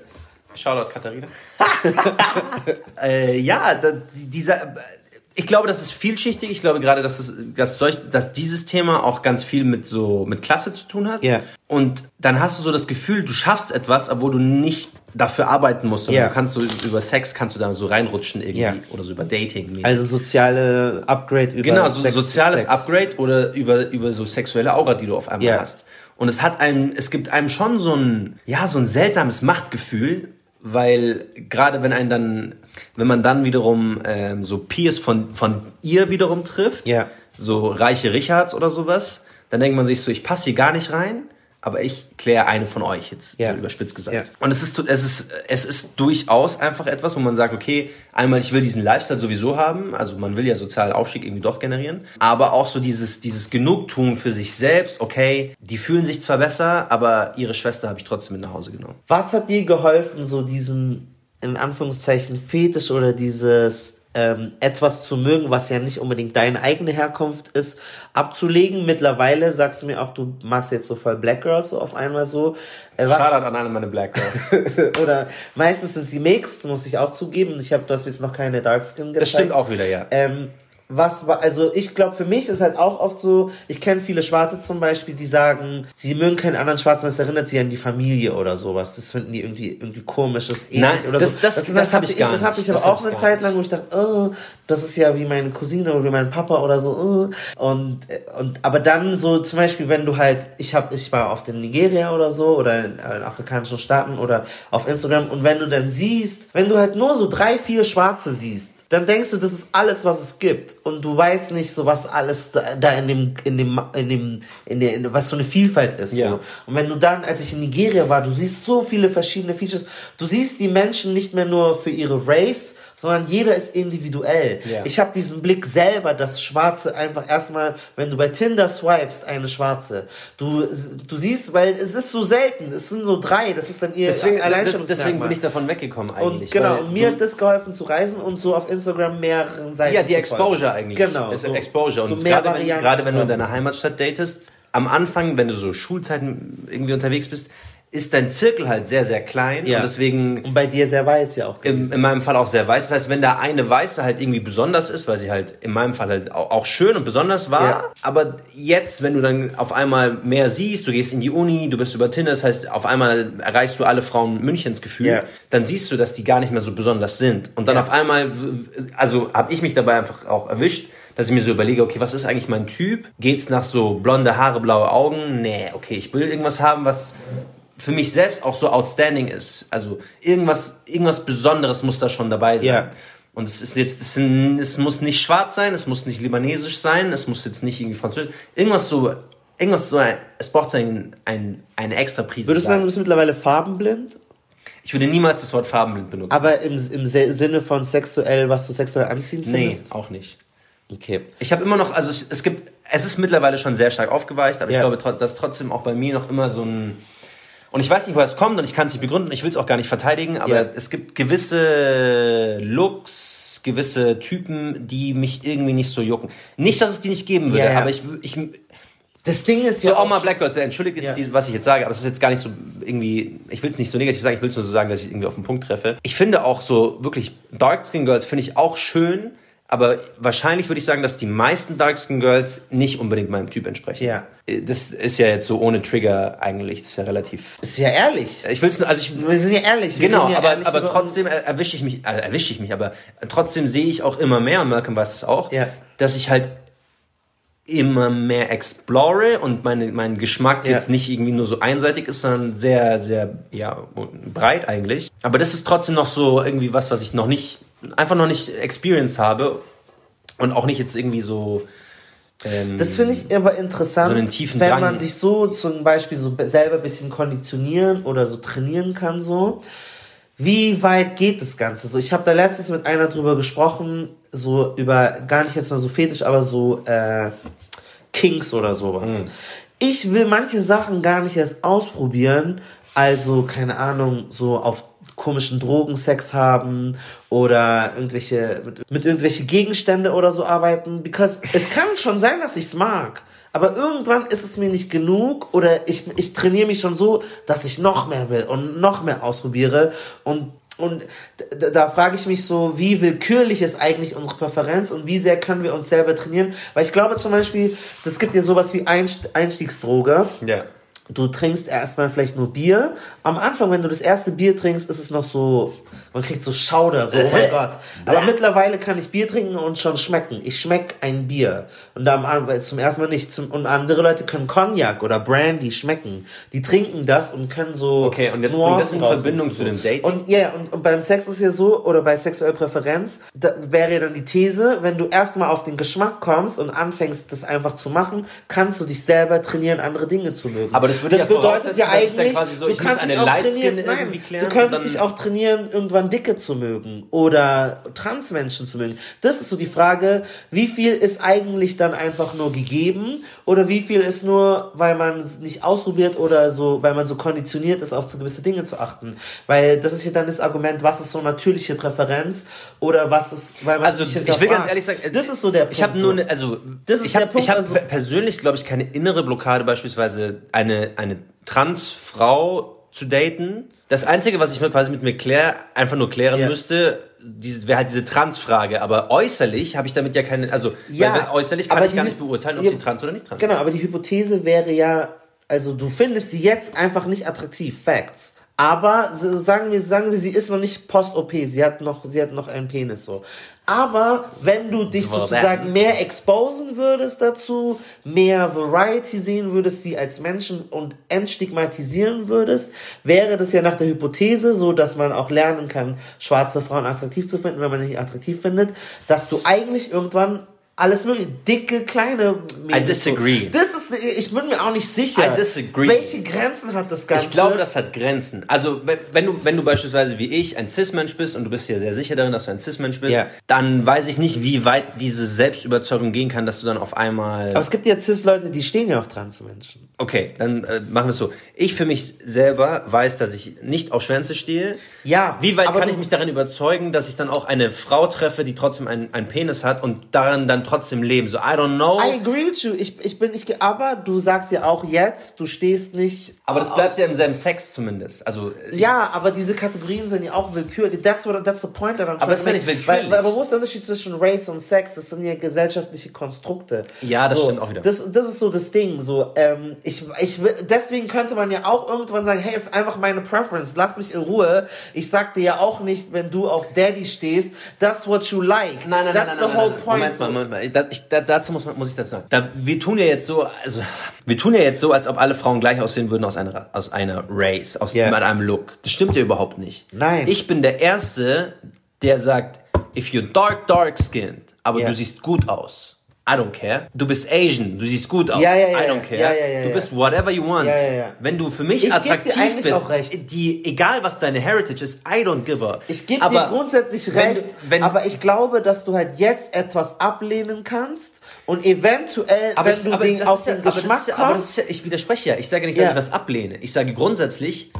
Shoutout Katharina. äh, ja, da, dieser, ich glaube, das ist vielschichtig. Ich glaube gerade, dass, es, dass, solch, dass dieses Thema auch ganz viel mit so mit Klasse zu tun hat.
Ja.
Und dann hast du so das Gefühl, du schaffst etwas, obwohl du nicht dafür arbeiten musst.
Ja.
Du kannst so über Sex kannst du da so reinrutschen irgendwie
Ja.
oder so über Dating.
Also soziale Upgrade über
Genau, so
Sex-
soziales
Sex.
Upgrade oder über, über so sexuelle Aura, die du auf einmal hast. Und es hat einem, es gibt einem schon so ein, ja, so ein seltsames Machtgefühl, weil gerade wenn einen dann, wenn man dann wiederum ähm, so Peers von, von ihr wiederum trifft,
Ja.
so reiche Richards oder sowas, dann denkt man sich so, ich passe hier gar nicht rein, aber ich kläre eine von euch jetzt,
Ja.
so überspitzt gesagt.
Ja.
Und es ist, es ist, es ist durchaus einfach etwas, wo man sagt, okay, einmal, ich will diesen Lifestyle sowieso haben, also man will ja sozialen Aufstieg irgendwie doch generieren, aber auch so dieses, dieses Genugtun für sich selbst, okay, die fühlen sich zwar besser, aber ihre Schwester habe ich trotzdem mit nach Hause genommen.
Was hat dir geholfen, so diesen, in Anführungszeichen, Fetisch oder dieses ähm, etwas zu mögen, was ja nicht unbedingt deine eigene Herkunft ist, abzulegen? Mittlerweile sagst du mir auch, du magst jetzt so voll Black Girls so auf einmal so. Äh,
Shoutout an alle meine Black Girls.
oder meistens sind sie mixed, muss ich auch zugeben. Ich habe das jetzt noch keine Dark Skin gezeigt.
Das stimmt auch wieder, ja.
Ähm, was war, also ich glaube, für mich ist halt auch oft so, ich kenne viele Schwarze zum Beispiel, die sagen, sie mögen keinen anderen Schwarzen, das erinnert sie an die Familie oder sowas. Das finden die irgendwie, irgendwie komisch, das ähnlich
Nein,
oder
das-
so.
das- das hab
hatte
ich gar
Das
nicht.
ich aber
Das
auch eine Zeit lang, wo ich dachte, oh, das ist ja wie meine Cousine oder wie mein Papa oder so. Oh. Und, und, aber dann so zum Beispiel, wenn du halt, ich hab, ich war oft in Nigeria oder so oder in, äh, in afrikanischen Staaten oder auf Instagram und wenn du dann siehst, wenn du halt nur so drei, vier Schwarze siehst, dann denkst du, das ist alles, was es gibt. Und du weißt nicht so, was alles da da in dem, in dem, in dem, in der, in, was so eine Vielfalt ist.
Ja.
So. Und wenn du dann, als ich in Nigeria war, du siehst so viele verschiedene Features. Du siehst die Menschen nicht mehr nur für ihre Race, sondern jeder ist individuell.
Ja.
Ich habe diesen Blick selber, das Schwarze einfach erstmal, wenn du bei Tinder swipest, eine Schwarze. Du, du siehst, weil es ist so selten, es sind so drei, das ist dann ihr
Deswegen,
Alleinstellungsmerkmal.
deswegen bin ich davon weggekommen
Und
eigentlich.
genau,
weil
und mir hat das geholfen zu reisen und so auf Instagram mehreren Seiten
Ja, die Exposure eigentlich.
Genau.
Ist
so-
Exposure.
so
Und
mehr
gerade, wenn, gerade wenn du in deiner Heimatstadt datest, am Anfang, wenn du so Schulzeiten irgendwie unterwegs bist, ist dein Zirkel halt sehr, sehr klein
Ja.
und deswegen
Und bei dir sehr weiß ja auch. gewesen.
in meinem Fall auch sehr weiß. Das heißt, wenn da eine Weiße halt irgendwie besonders ist, weil sie halt in meinem Fall halt auch, auch schön und besonders war,
Ja.
aber jetzt, wenn du dann auf einmal mehr siehst, du gehst in die Uni, du bist über Tinder, das heißt, auf einmal erreichst du alle Frauen Münchens Gefühl,
Ja.
dann siehst du, dass die gar nicht mehr so besonders sind. Und dann auf einmal, also habe ich mich dabei einfach auch erwischt, dass ich mir so überlege, okay, was ist eigentlich mein Typ? Geht's nach so blonde Haare, blaue Augen? Nee, okay, ich will irgendwas haben, was für mich selbst auch so outstanding ist. Also irgendwas, irgendwas Besonderes muss da schon dabei sein.
Ja.
Und es ist jetzt, es, es muss nicht schwarz sein, es muss nicht libanesisch sein, es muss jetzt nicht irgendwie französisch, irgendwas so, irgendwas so, ein, es braucht so ein, ein, eine extra Prise.
Würdest du sagen, du bist mittlerweile farbenblind?
ich würde niemals das Wort farbenblind benutzen.
Aber im, im Sinne von sexuell, was du sexuell anziehend
nee,
findest?
auch nicht.
Okay.
Ich habe immer noch, also es, es gibt, es ist mittlerweile schon sehr stark aufgeweicht, aber
Ja.
ich glaube, dass trotzdem auch bei mir noch immer so ein, und ich weiß nicht, woher es kommt und ich kann es nicht begründen, ich will es auch gar nicht verteidigen, aber
Ja.
es gibt gewisse Looks, gewisse Typen, die mich irgendwie nicht so jucken. Nicht, dass es die nicht geben würde,
Ja, ja.
aber ich, ich
Das Ding ist
so
ja
auch mal Black Girls, entschuldigt jetzt,
Ja.
die, was ich jetzt sage, aber es ist jetzt gar nicht so irgendwie, ich will es nicht so negativ sagen, ich will es nur so sagen, dass ich es irgendwie auf den Punkt treffe. Ich finde auch so wirklich Dark Skin Girls finde ich auch schön, aber wahrscheinlich würde ich sagen, dass die meisten Dark Skin Girls nicht unbedingt meinem Typ entsprechen.
Ja.
Das ist ja jetzt so ohne Trigger eigentlich, das ist ja relativ.
Ist ja ehrlich.
Ich will es nur, also ich,
Wir sind ja ehrlich.
Genau,
ja
aber,
ehrlich
aber trotzdem er- erwische ich mich, äh, erwische ich mich, aber trotzdem sehe ich auch immer mehr, und Malcolm weiß es auch,
Ja.
dass ich halt immer mehr explore und meine, mein Geschmack
Ja.
jetzt nicht irgendwie nur so einseitig ist, sondern sehr, sehr, ja, breit eigentlich. Aber das ist trotzdem noch so irgendwie was, was ich noch nicht, einfach noch nicht experienced habe und auch nicht jetzt irgendwie so, ähm,
Das finde ich aber interessant,
So einen tiefen
wenn
Drang.
man sich so zum Beispiel so selber ein bisschen konditionieren oder so trainieren kann, so. Wie weit geht das Ganze? So, ich habe da letztens mit einer drüber gesprochen, so über gar nicht jetzt mal so fetisch, aber so äh, Kinks oder sowas.
Mhm.
Ich will manche Sachen gar nicht erst ausprobieren, also keine Ahnung, so auf komischen Drogen Sex haben oder irgendwelche mit, mit irgendwelche Gegenstände oder so arbeiten, because es kann schon sein, dass ich's mag. Aber irgendwann ist es mir nicht genug oder ich, ich trainiere mich schon so, dass ich noch mehr will und noch mehr ausprobiere und und da, da frage ich mich so, wie willkürlich ist eigentlich unsere Präferenz und wie sehr können wir uns selber trainieren? Weil ich glaube zum Beispiel, das gibt ja sowas wie Einst Einstiegsdroge.
ja.
Du trinkst erstmal vielleicht nur Bier. Am Anfang, wenn du das erste Bier trinkst, ist es noch so, man kriegt so Schauder, so, oh mein Gott. Aber mittlerweile kann ich Bier trinken und schon schmecken. Ich schmeck ein Bier. Und am Anfang, zum ersten Mal nicht. Zum, und andere Leute können Cognac oder Brandy schmecken. Die trinken das und können so.
Okay, und jetzt bringt das in Verbindung zu dem Dating?
Und ja, und, und beim Sex ist ja so, oder bei sexueller Präferenz, da wäre ja dann die These, wenn du erstmal auf den Geschmack kommst und anfängst, das einfach zu machen, kannst du dich selber trainieren, andere Dinge zu mögen.
Aber das würde ja voraussetzen, dass ich dann quasi so,
du kannst
eine
dich auch trainieren, nein,
klären
du
dann-
dich auch trainieren, irgendwann Dicke zu mögen oder Transmenschen zu mögen. Das ist so die Frage, wie viel ist eigentlich dann einfach nur gegeben oder wie viel ist nur, weil man es nicht ausprobiert oder so, weil man so konditioniert ist, auf so gewisse Dinge zu achten. Weil das ist ja dann das Argument, was ist so natürliche Präferenz oder was ist, weil man
Also ich will ganz ehrlich sagen,
das ist so der Punkt.
Ich habe nur eine, also
Das ist
ich habe
also-
persönlich glaube ich keine innere Blockade beispielsweise eine eine Transfrau zu daten. Das einzige, was ich mir quasi mit mir klär, einfach nur klären
Ja.
müsste, wäre halt diese Transfrage. Aber äußerlich habe ich damit ja keine, also
Ja,
äußerlich kann ich gar nicht beurteilen, ob
ja,
sie trans oder nicht trans.
Genau, aber die Hypothese wäre ja, also du findest sie jetzt einfach nicht attraktiv, Facts. Aber so sagen wir, sagen wir, sie ist noch nicht post-OP, sie hat noch, sie hat noch einen Penis so. Aber wenn du dich sozusagen mehr exposen würdest dazu, mehr Variety sehen würdest, sie als Menschen und entstigmatisieren würdest, wäre das ja nach der Hypothese so, dass man auch lernen kann, schwarze Frauen attraktiv zu finden, wenn man sie nicht attraktiv findet, dass du eigentlich irgendwann alles mögliche, dicke, kleine Mädels.
disagree.
Das ist, ich bin mir auch nicht sicher.
I disagree.
Welche Grenzen hat das Ganze?
Ich glaube, das hat Grenzen. Also, wenn- du, wenn du beispielsweise wie ich ein Cis-Mensch bist und du bist ja sehr sicher darin, dass du ein Cis-Mensch bist,
Ja.
dann weiß ich nicht, wie weit diese Selbstüberzeugung gehen kann, dass du dann auf einmal.
Aber es gibt ja Cis-Leute, die stehen ja auf Transmenschen.
Okay, dann äh, machen wir es so. Ich für mich selber weiß, dass ich nicht auf Schwänze stehe.
Ja,
Wie weit kann ich mich darin überzeugen, dass ich dann auch eine Frau treffe, die trotzdem einen, einen Penis hat und daran dann trotzdem leben? So, I don't know.
I agree with you. Ich, ich bin nicht, aber du sagst ja auch jetzt, du stehst nicht.
aber das bleibt ja im selben Sex zumindest. Also,
Ja, aber diese Kategorien sind ja auch willkürlich. That's what that's the point that I'm
Aber das ist ja nicht willkürlich.
Weil, weil wo ist der Unterschied zwischen Race und Sex? Das sind ja gesellschaftliche Konstrukte.
Ja, das
so,
stimmt auch wieder.
Das, das ist so das Ding. So, ähm, ich, ich, will- deswegen könnte man ja auch irgendwann sagen, hey, ist einfach meine Preference. Lass mich in Ruhe. Ich sag dir ja auch nicht, wenn du auf Daddy stehst, that's what you like.
Nein, nein,
that's
nein,
the
nein, nein,
whole
nein,
point.
Moment mal, Moment mal. Da, ich, da, dazu muss, man, muss ich dazu sagen. Da, wir tun ja jetzt so, also wir tun ja jetzt so, als ob alle Frauen gleich aussehen würden aus einer, aus einer Race, aus mit einem Look. Das stimmt ja überhaupt nicht.
Nein.
Ich bin der Erste, der sagt, if you're dark, dark skinned, aber
Ja.
du siehst gut aus. I don't care. Du bist Asian, du siehst gut aus.
Ja, ja, ja,
I don't care.
Ja, ja, ja,
du bist whatever you want.
Ja, ja, ja.
Wenn du für mich
Ich
attraktiv bist,
auch recht.
die, egal was deine Heritage ist, I don't give a.
Ich gebe
Aber
dir grundsätzlich
wenn-
recht,
wenn-
aber ich glaube, dass du halt jetzt etwas ablehnen kannst und eventuell,
Aber,
wenn
ich,
du
aber,
den, auf
ist
den
aber,
Geschmack
ist aber
kommst,
ist ja, ich widerspreche ja. Ich sage nicht, dass ich was ablehne. Ich sage grundsätzlich,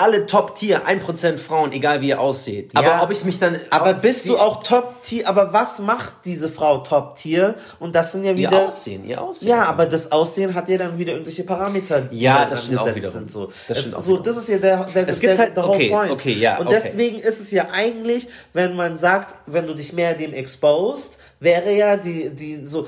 alle Top-Tier, 1% Frauen, egal wie ihr aussieht. Aber
Ja.
ob ich mich dann...
aber bist du auch Top-Tier, aber was macht diese Frau Top-Tier? Und das sind ja
Ihr
wieder...
Aussehen, ihr Aussehen.
Ja, aber das Aussehen hat ja dann wieder irgendwelche Parameter. die
Ja,
da
das stimmt auch wiederum.
Sind, so.
Das
Es-
stimmt auch
so,
wiederum.
das ist ja der, der,
Es
der,
gibt halt-
der whole
okay,
point.
okay, ja,
Und
okay.
deswegen ist es ja eigentlich, wenn man sagt, wenn du dich mehr dem exposed, wäre ja die, die, so,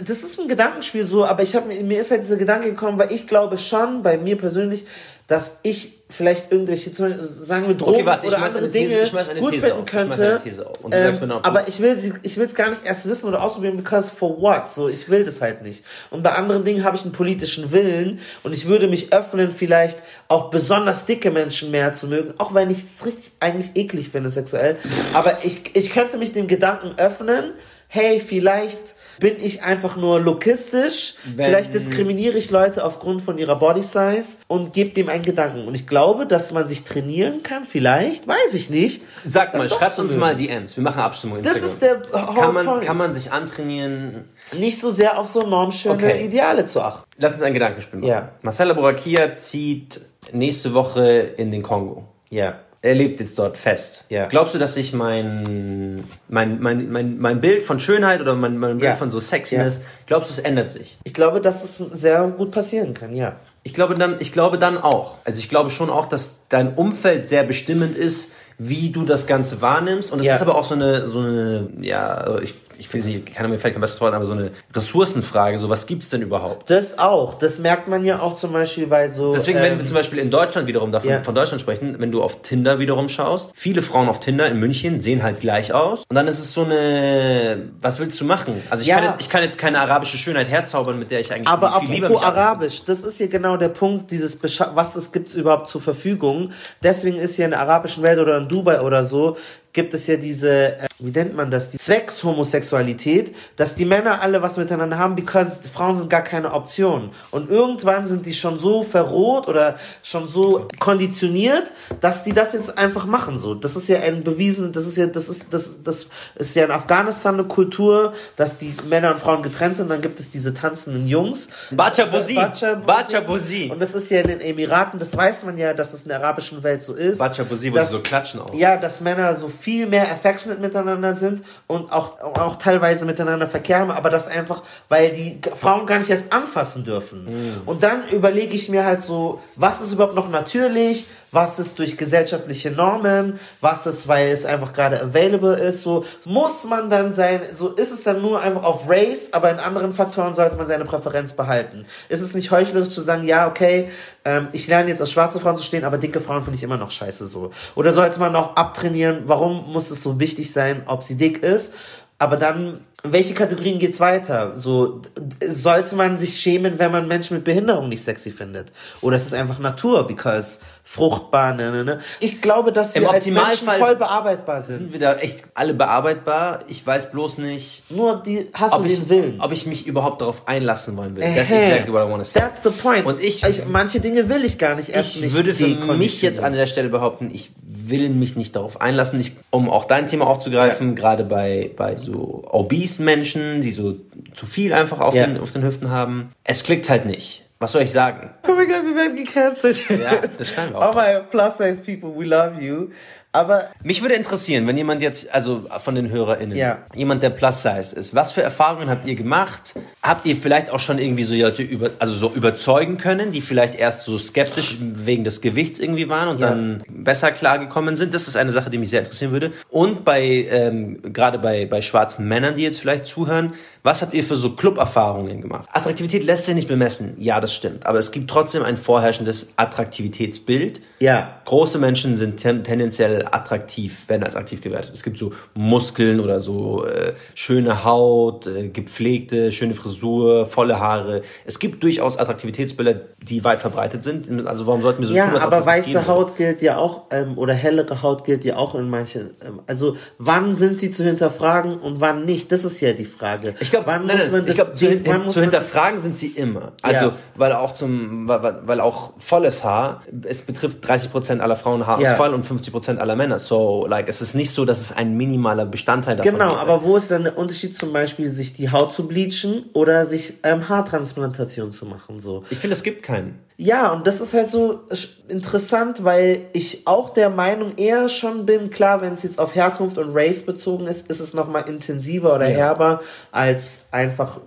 das ist ein Gedankenspiel so, aber ich habe mir ist halt dieser Gedanke gekommen, weil ich glaube schon, bei mir persönlich, dass ich vielleicht irgendwelche, zum Beispiel, sagen wir Drogen
Okay, warte,
oder andere
These-
Dinge gut
These
finden
auf.
Könnte.
du-
aber ich will sie, ich will es gar nicht erst wissen oder ausprobieren, because for what? So, ich will das halt nicht. Und bei anderen Dingen habe ich einen politischen Willen und ich würde mich öffnen, vielleicht auch besonders dicke Menschen mehr zu mögen, auch wenn ich es richtig eigentlich eklig finde sexuell. Aber ich, ich könnte mich dem Gedanken öffnen, hey, vielleicht bin ich einfach nur lokistisch,
Wenn-
vielleicht diskriminiere ich Leute aufgrund von ihrer Body Size und gebe dem einen Gedanken. Und ich glaube, dass man sich trainieren kann, vielleicht, weiß ich nicht.
Sag mal, schreibt uns mal DMs. Wir machen Abstimmung.
Das
Instagram.
ist der whole
kann man,
point.
kann man sich antrainieren?
nicht so sehr auf so normschöne
Okay.
Ideale zu achten.
Lass uns ein Gedankenspiel machen.
Ja.
Marcella Borakia zieht nächste Woche in den Kongo.
Ja.
Er lebt jetzt dort fest.
Ja.
Glaubst du, dass sich mein, mein, mein, mein, mein Bild von Schönheit oder mein, mein Bild
Ja.
von so Sexiness, glaubst du, es ändert sich?
Ich glaube, dass es sehr gut passieren kann, ja.
Ich glaube dann, ich glaube dann auch. Also ich glaube schon auch, dass dein Umfeld sehr bestimmend ist, wie du das Ganze wahrnimmst. Und es
Ja.
ist aber auch so eine, so eine, ja, ich, ich will sie, keiner mir fällt kein besseres Wort, aber so eine Ressourcenfrage. So, was gibt's denn überhaupt?
Das auch. Das merkt man ja auch zum Beispiel bei so.
Deswegen, wenn
ähm,
wir zum Beispiel in Deutschland wiederum davon,
Ja.
von Deutschland sprechen, wenn du auf Tinder wiederum schaust, viele Frauen auf Tinder in München sehen halt gleich aus. Und dann ist es so eine, was willst du machen? Also ich,
Ja.
kann, jetzt, ich kann jetzt keine arabische Schönheit herzaubern, mit der ich eigentlich
Aber
viel lieber mich.
Arabisch, das ist ja genau der Punkt, dieses Bescha was es gibt's überhaupt zur Verfügung. Deswegen ist ja in der arabischen Welt oder in Dubai oder so, gibt es ja diese, äh, wie nennt man das, die Zweckshomosexualität, dass die Männer alle was miteinander haben, because Frauen sind gar keine Option. Und irgendwann sind die schon so verroht oder schon so konditioniert, dass die das jetzt einfach machen, so. Das ist ja ein bewiesen, das ist ja, das ist, das, das ist ja in Afghanistan eine Kultur, dass die Männer und Frauen getrennt sind, dann gibt es diese tanzenden Jungs.
Bacha Bozi.
Bacha
Bacha Bozi.
Und das ist ja in den Emiraten, das weiß man ja, dass es in der arabischen Welt so ist.
Bacha Bozi, wo sie so klatschen auch.
Ja, dass Männer so viel mehr affectionate miteinander sind und auch, auch teilweise miteinander Verkehr haben, aber das einfach, weil die Frauen gar nicht erst anfassen dürfen.
Mhm.
Und dann überlege ich mir halt so, was ist überhaupt noch natürlich, was ist durch gesellschaftliche Normen, was ist, weil es einfach gerade available ist, so muss man dann sein, so ist es dann nur einfach auf Race, aber in anderen Faktoren sollte man seine Präferenz behalten. Ist es nicht heuchlerisch zu sagen, ja, okay, ähm, ich lerne jetzt auf schwarze Frauen zu stehen, aber dicke Frauen finde ich immer noch scheiße so. Oder sollte man auch abtrainieren, warum muss es so wichtig sein, ob sie dick ist? Aber dann, welche Kategorien geht's weiter? So, sollte man sich schämen, wenn man Menschen mit Behinderung nicht sexy findet? Oder ist es einfach Natur, because fruchtbar, ne, ne, ne? Ich glaube, dass
Im
wir als Menschen voll bearbeitbar sind.
Sind wir da echt alle bearbeitbar? Ich weiß bloß nicht,
Nur die, hast
ob
du
ich,
den Willen.
ob ich mich überhaupt darauf einlassen wollen will. That's
Ähä.
exactly what I want to say.
That's the point.
Und ich-
manche Dinge will ich gar nicht erst
Ich
nicht
würde für mich jetzt an der Stelle behaupten, ich will mich nicht darauf einlassen, ich, um auch dein Thema aufzugreifen, gerade bei, bei so obese Menschen, die so zu viel einfach auf,
Ja.
den, auf den Hüften haben. Es klickt halt nicht. Was soll ich sagen?
Oh my god, wir werden gecancelt.
Ja, das schreiben wir auch.
All my plus size people, we love you. Aber
Mich würde interessieren, wenn jemand jetzt, also von den HörerInnen,
Ja.
jemand, der plus size ist, was für Erfahrungen habt ihr gemacht? Habt ihr vielleicht auch schon irgendwie so Leute über, also so überzeugen können, die vielleicht erst so skeptisch wegen des Gewichts irgendwie waren und
Ja.
dann besser klargekommen sind? Das ist eine Sache, die mich sehr interessieren würde. Und bei, ähm, gerade bei, bei schwarzen Männern, die jetzt vielleicht zuhören, was habt ihr für so Club-Erfahrungen gemacht? Attraktivität lässt sich nicht bemessen. Ja, das stimmt. Aber es gibt trotzdem ein vorherrschendes Attraktivitätsbild.
ja,
Große Menschen sind ten tendenziell attraktiv, werden als attraktiv gewertet. Es gibt so Muskeln oder so äh, schöne Haut, äh, gepflegte, schöne Frisur, volle Haare. Es gibt durchaus Attraktivitätsbilder, die weit verbreitet sind. Also warum sollten wir so
ja,
tun, ob
aber
nicht
weiße
würde?
Haut gilt ja auch, ähm, oder hellere Haut gilt ja auch in manchen. Ähm, also wann sind sie zu hinterfragen und wann nicht? Das ist ja die Frage.
Ich glaube, glaub, zu,
muss
zu hinterfragen sind sie immer. Also,
Ja.
weil auch zum, weil, weil- auch volles Haar, es betrifft 30% aller Frauen Haarausfall
Ja.
und 50% aller Männer. So, like, es ist nicht so, dass es ein minimaler Bestandteil davon
Genau,
wäre.
aber wo ist dann der Unterschied zum Beispiel, sich die Haut zu bleachen oder sich ähm, Haartransplantation zu machen? So.
Ich finde, es gibt keinen.
Ja, und das ist halt so interessant, weil ich auch der Meinung eher schon bin, klar, wenn es jetzt auf Herkunft und Race bezogen ist, ist es nochmal intensiver oder
Ja.
herber als einfach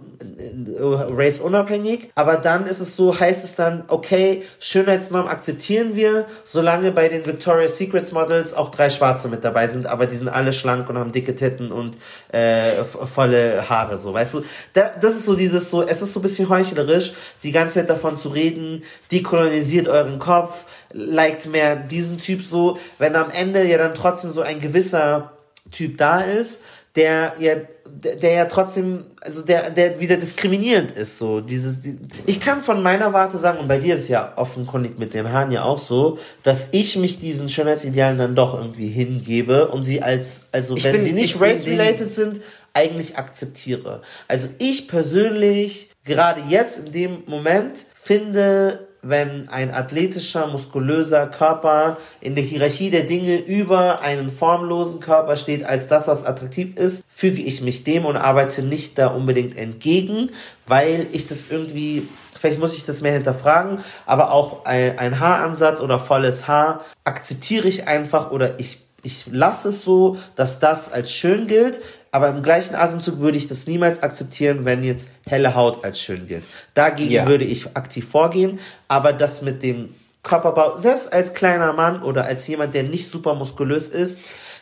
Race unabhängig. Aber dann ist es so, heißt es dann, okay, Schönheitsnorm akzeptieren wir, solange bei den Victoria's Secrets Models auch drei Schwarze mit dabei sind, aber die sind alle schlank und haben dicke Titten und äh, volle Haare, so, weißt du? Da, das ist so dieses so, es ist so ein bisschen heuchlerisch, die ganze Zeit davon zu reden, dekolonisiert euren Kopf, liked mehr diesen Typ so, wenn am Ende ja dann trotzdem so ein gewisser Typ da ist, der ja, der, der ja trotzdem, also der, der wieder diskriminierend ist, so dieses, die, ich kann von meiner Warte sagen, und bei dir ist ja offenkundig mit dem Haaren ja auch so, dass ich mich diesen Schönheitsidealen dann doch irgendwie hingebe und sie als, also
Ich
wenn
bin-
sie
ich
nicht race-related sind, eigentlich akzeptiere. Also ich persönlich, gerade jetzt in dem Moment, finde, wenn ein athletischer, muskulöser Körper in der Hierarchie der Dinge über einen formlosen Körper steht als das, was attraktiv ist, füge ich mich dem und arbeite nicht da unbedingt entgegen, weil ich das irgendwie, vielleicht muss ich das mehr hinterfragen, aber auch ein, Haaransatz oder volles Haar akzeptiere ich einfach oder ich ich lasse es so, dass das als schön gilt, aber im gleichen Atemzug würde ich das niemals akzeptieren, wenn jetzt helle Haut als schön gilt. Dagegen
Ja.
würde ich aktiv vorgehen, aber das mit dem Körperbau, selbst als kleiner Mann oder als jemand, der nicht super muskulös ist,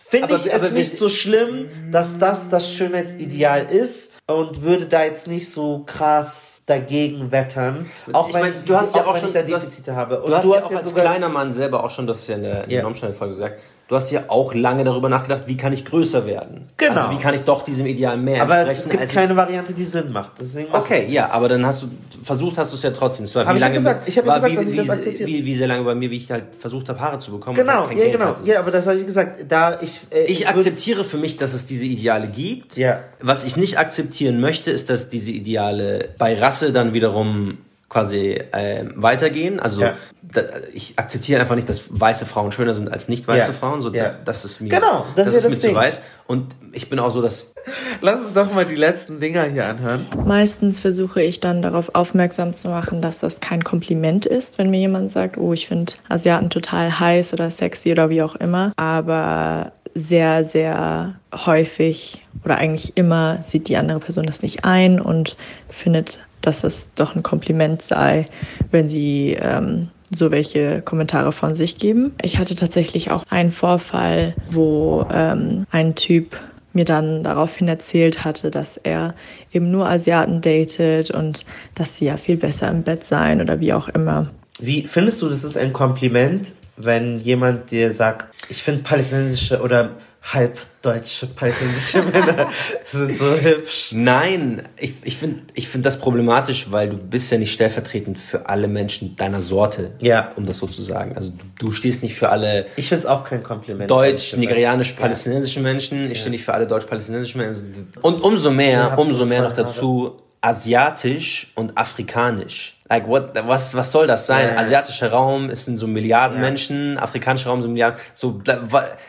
finde ich es nicht so schlimm, dass das das Schönheitsideal ist und würde da jetzt nicht so krass dagegen wettern, auch
Ich
wenn,
mein,
ich,
du hast ja
auch
auch schon-
ich da
du hast-
Defizite habe.
Du hast ja auch als kleiner Mann selber auch schon, das ist ja in der,
Ja.
der Normschnellfolge gesagt, du hast ja auch lange darüber nachgedacht, wie kann ich größer werden?
Genau.
Also wie kann ich doch diesem Ideal mehr
aber
entsprechen?
es gibt
als
keine
es-
Variante, die Sinn macht. Deswegen
Okay, ja, aber dann hast du versucht, hast du es ja trotzdem. Es war
Hab
wie
ich
lange
gesagt. Ich hab ja gesagt,
wie,
dass ich
wie,
das akzeptiere.
Wie, wie sehr lange bei mir, wie ich halt versucht habe, Haare zu bekommen.
Genau, ja,
Geld
genau.
hatte.
Ja, aber das habe ich gesagt. Da ich, äh,
Ich akzeptiere für mich, dass es diese Ideale gibt.
Ja.
Was ich nicht akzeptieren möchte, ist, dass diese Ideale bei Rasse dann wiederum quasi ähm, weitergehen. Also
Ja.
da, ich akzeptiere einfach nicht, dass weiße Frauen schöner sind als nicht weiße
Ja.
Frauen. So,
Ja.
da, das ist mir,
Genau, das ist ja
ist
das
mir zu
Ding.
weiß. Und ich bin auch so, dass
Lass uns doch mal die letzten Dinger hier anhören.
Meistens versuche ich dann darauf aufmerksam zu machen, dass das kein Kompliment ist, wenn mir jemand sagt, oh, ich finde Asiaten total heiß oder sexy oder wie auch immer. Aber sehr, sehr häufig oder eigentlich immer sieht die andere Person das nicht ein und findet, dass es doch ein Kompliment sei, wenn sie ähm, so welche Kommentare von sich geben. Ich hatte tatsächlich auch einen Vorfall, wo ähm, ein Typ mir dann daraufhin erzählt hatte, dass er eben nur Asiaten datet und dass sie ja viel besser im Bett seien oder wie auch immer.
Wie findest du, das ist ein Kompliment, wenn jemand dir sagt, ich finde palästinensische oder halbdeutsche palästinensische Männer sind so hübsch.
Nein, ich, ich finde ich find das problematisch, weil du bist ja nicht stellvertretend für alle Menschen deiner Sorte,
Ja.
um das so zu sagen. Also du, du stehst nicht für alle
Ich finde es auch kein Kompliment.
deutsch,
gesagt.
nigerianisch-palästinensischen Menschen. Ich stehe nicht für alle deutsch-palästinensischen Menschen. Und umso mehr,
Ja,
umso
so
mehr noch dazu asiatisch und afrikanisch. Like what, was, was soll das sein?
Ja.
Asiatischer Raum ist sind so Milliarden
Ja.
Menschen, afrikanischer Raum sind Milliarden. So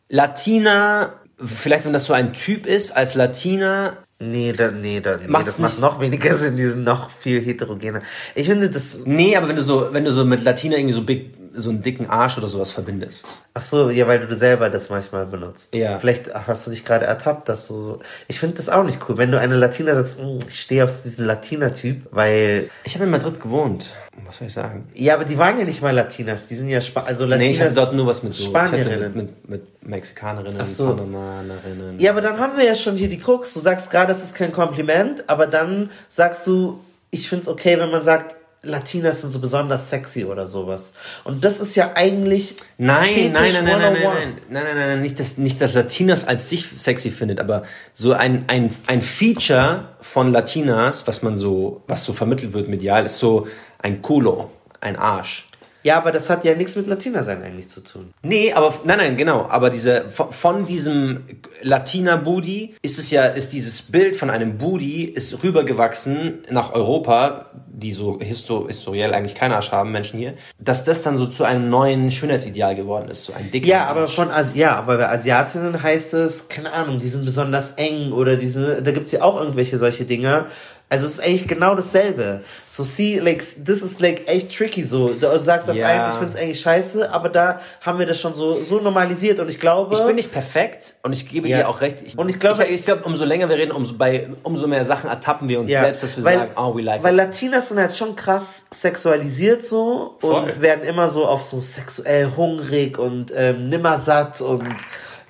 Latina, vielleicht wenn das so ein Typ ist, als Latina
Nee, da, nee, da, nee das macht noch weniger Sinn, die sind noch viel heterogener. Ich finde das,
Nee, aber wenn du so, wenn du so mit Latina irgendwie so big, so einen dicken Arsch oder sowas verbindest.
ach so, ja, weil du selber das manchmal benutzt.
Ja.
Vielleicht hast du dich gerade ertappt, dass du so, ich finde das auch nicht cool, wenn du eine Latina sagst, "Mm, ich stehe auf diesen Latina-Typ, weil,
Ich habe in Madrid gewohnt. Was soll ich sagen?
ja, aber die waren ja nicht mal Latinas, die sind ja, Spa also
Nee,
Latinas.
ich hatte dort nur was mit so
Spanierinnen.
Mit, mit, mit Mexikanerinnen,
Ach so.
Panamanerinnen.
Ja, aber dann haben wir ja schon hier die Krux. Du sagst gerade, es ist kein Kompliment, aber dann sagst du, ich find's okay, wenn man sagt, Latinas sind so besonders sexy oder sowas. Und das ist ja eigentlich
Nein, nein, nein, nein, nein,
101.
nein, nein, nein, nein, nein, nicht, dass, nicht, dass Latinas als sich sexy findet, aber so ein, ein, ein Feature von Latinas, was man so, was so vermittelt wird medial, ist so ein Culo, ein Arsch.
Ja, aber das hat ja nichts mit Latina sein eigentlich zu tun.
Nee, aber nein, nein, genau. Aber diese von, von diesem Latina Booty ist es ja, ist dieses Bild von einem Booty ist rübergewachsen nach Europa, die so histo historiell eigentlich keinen Arsch haben, Menschen hier, dass das dann so zu einem neuen Schönheitsideal geworden ist, so ein dicker
Ja, aber
Arsch.
von Asi ja, aber bei Asiatinnen heißt es, keine Ahnung, die sind besonders eng oder diese, da gibt's ja auch irgendwelche solche Dinge. Also es ist eigentlich genau dasselbe. So see, like, this is like echt tricky so. Du sagst auf
Ja.
einen, ich find's eigentlich scheiße, aber da haben wir das schon so, so normalisiert und ich glaube.
Ich bin nicht perfekt und ich gebe
Ja.
dir auch recht. Ich,
Und ich glaube-
ich, ich glaube, umso länger wir reden, umso, bei, umso mehr Sachen ertappen wir uns
Ja,
selbst, dass wir
weil,
sagen, oh, we like
Weil
it.
Latinas sind halt schon krass sexualisiert so
Voll.
und werden immer so auf so sexuell hungrig und ähm, nimmersatt und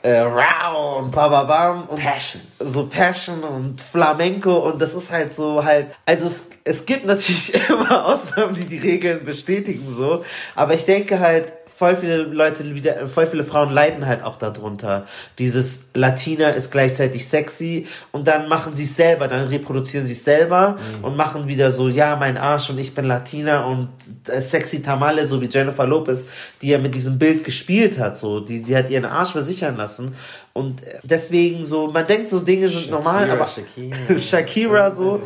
äh, rau und bababam und
Passion.
so Passion und Flamenco und das ist halt so halt, also es, es gibt natürlich immer Ausnahmen, die die Regeln bestätigen so, aber ich denke halt, voll viele Leute wieder, voll viele Frauen leiden halt auch darunter. Dieses Latina ist gleichzeitig sexy und dann machen sie es selber, dann reproduzieren sie es selber und machen wieder so, ja, mein Arsch und ich bin Latina und äh, sexy Tamale, so wie Jennifer Lopez, die ja mit diesem Bild gespielt hat, so, die, die hat ihren Arsch versichern lassen und äh, deswegen so, man denkt so Dinge sind normal, aber
Shakira.
Shakira so,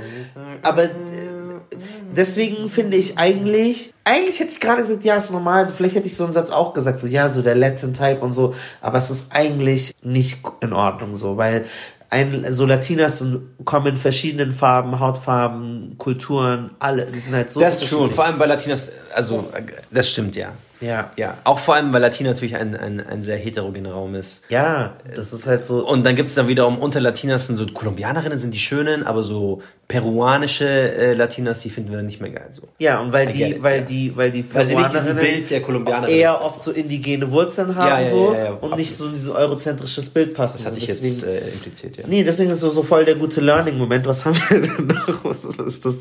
aber äh, deswegen finde ich eigentlich, eigentlich hätte ich gerade gesagt, ja, ist normal, also vielleicht hätte ich so einen Satz auch gesagt, so ja, so der Latin Type und so, aber es ist eigentlich nicht in Ordnung so, weil ein, so Latinas kommen in verschiedenen Farben, Hautfarben, Kulturen, alle, die sind halt so
Das ist
unterschiedlich.
vor allem bei Latinas, also das stimmt ja.
Ja.
Ja, auch vor allem, weil Latina natürlich ein, ein, ein sehr heterogener Raum ist.
Ja, das ist halt so.
Und dann gibt es dann wiederum unter Latinas sind so Kolumbianerinnen sind die schönen, aber so peruanische äh, Latinas, die finden wir dann nicht mehr geil. So.
Ja, und weil
I
die,
it,
weil
ja.
die, weil die
Weil sie nicht diesen
Peruanerinnen
Bild der Kolumbianerin-
eher oft so indigene Wurzeln haben,
Ja, ja,
so,
ja, ja,
und
absolut.
nicht so dieses eurozentrisches Bild passen.
Das hatte ich
Also
jetzt
deswegen-
äh, impliziert, ja.
Nee, deswegen ist so, so voll der gute Learning-Moment. Was haben wir denn noch? Was, was ist das?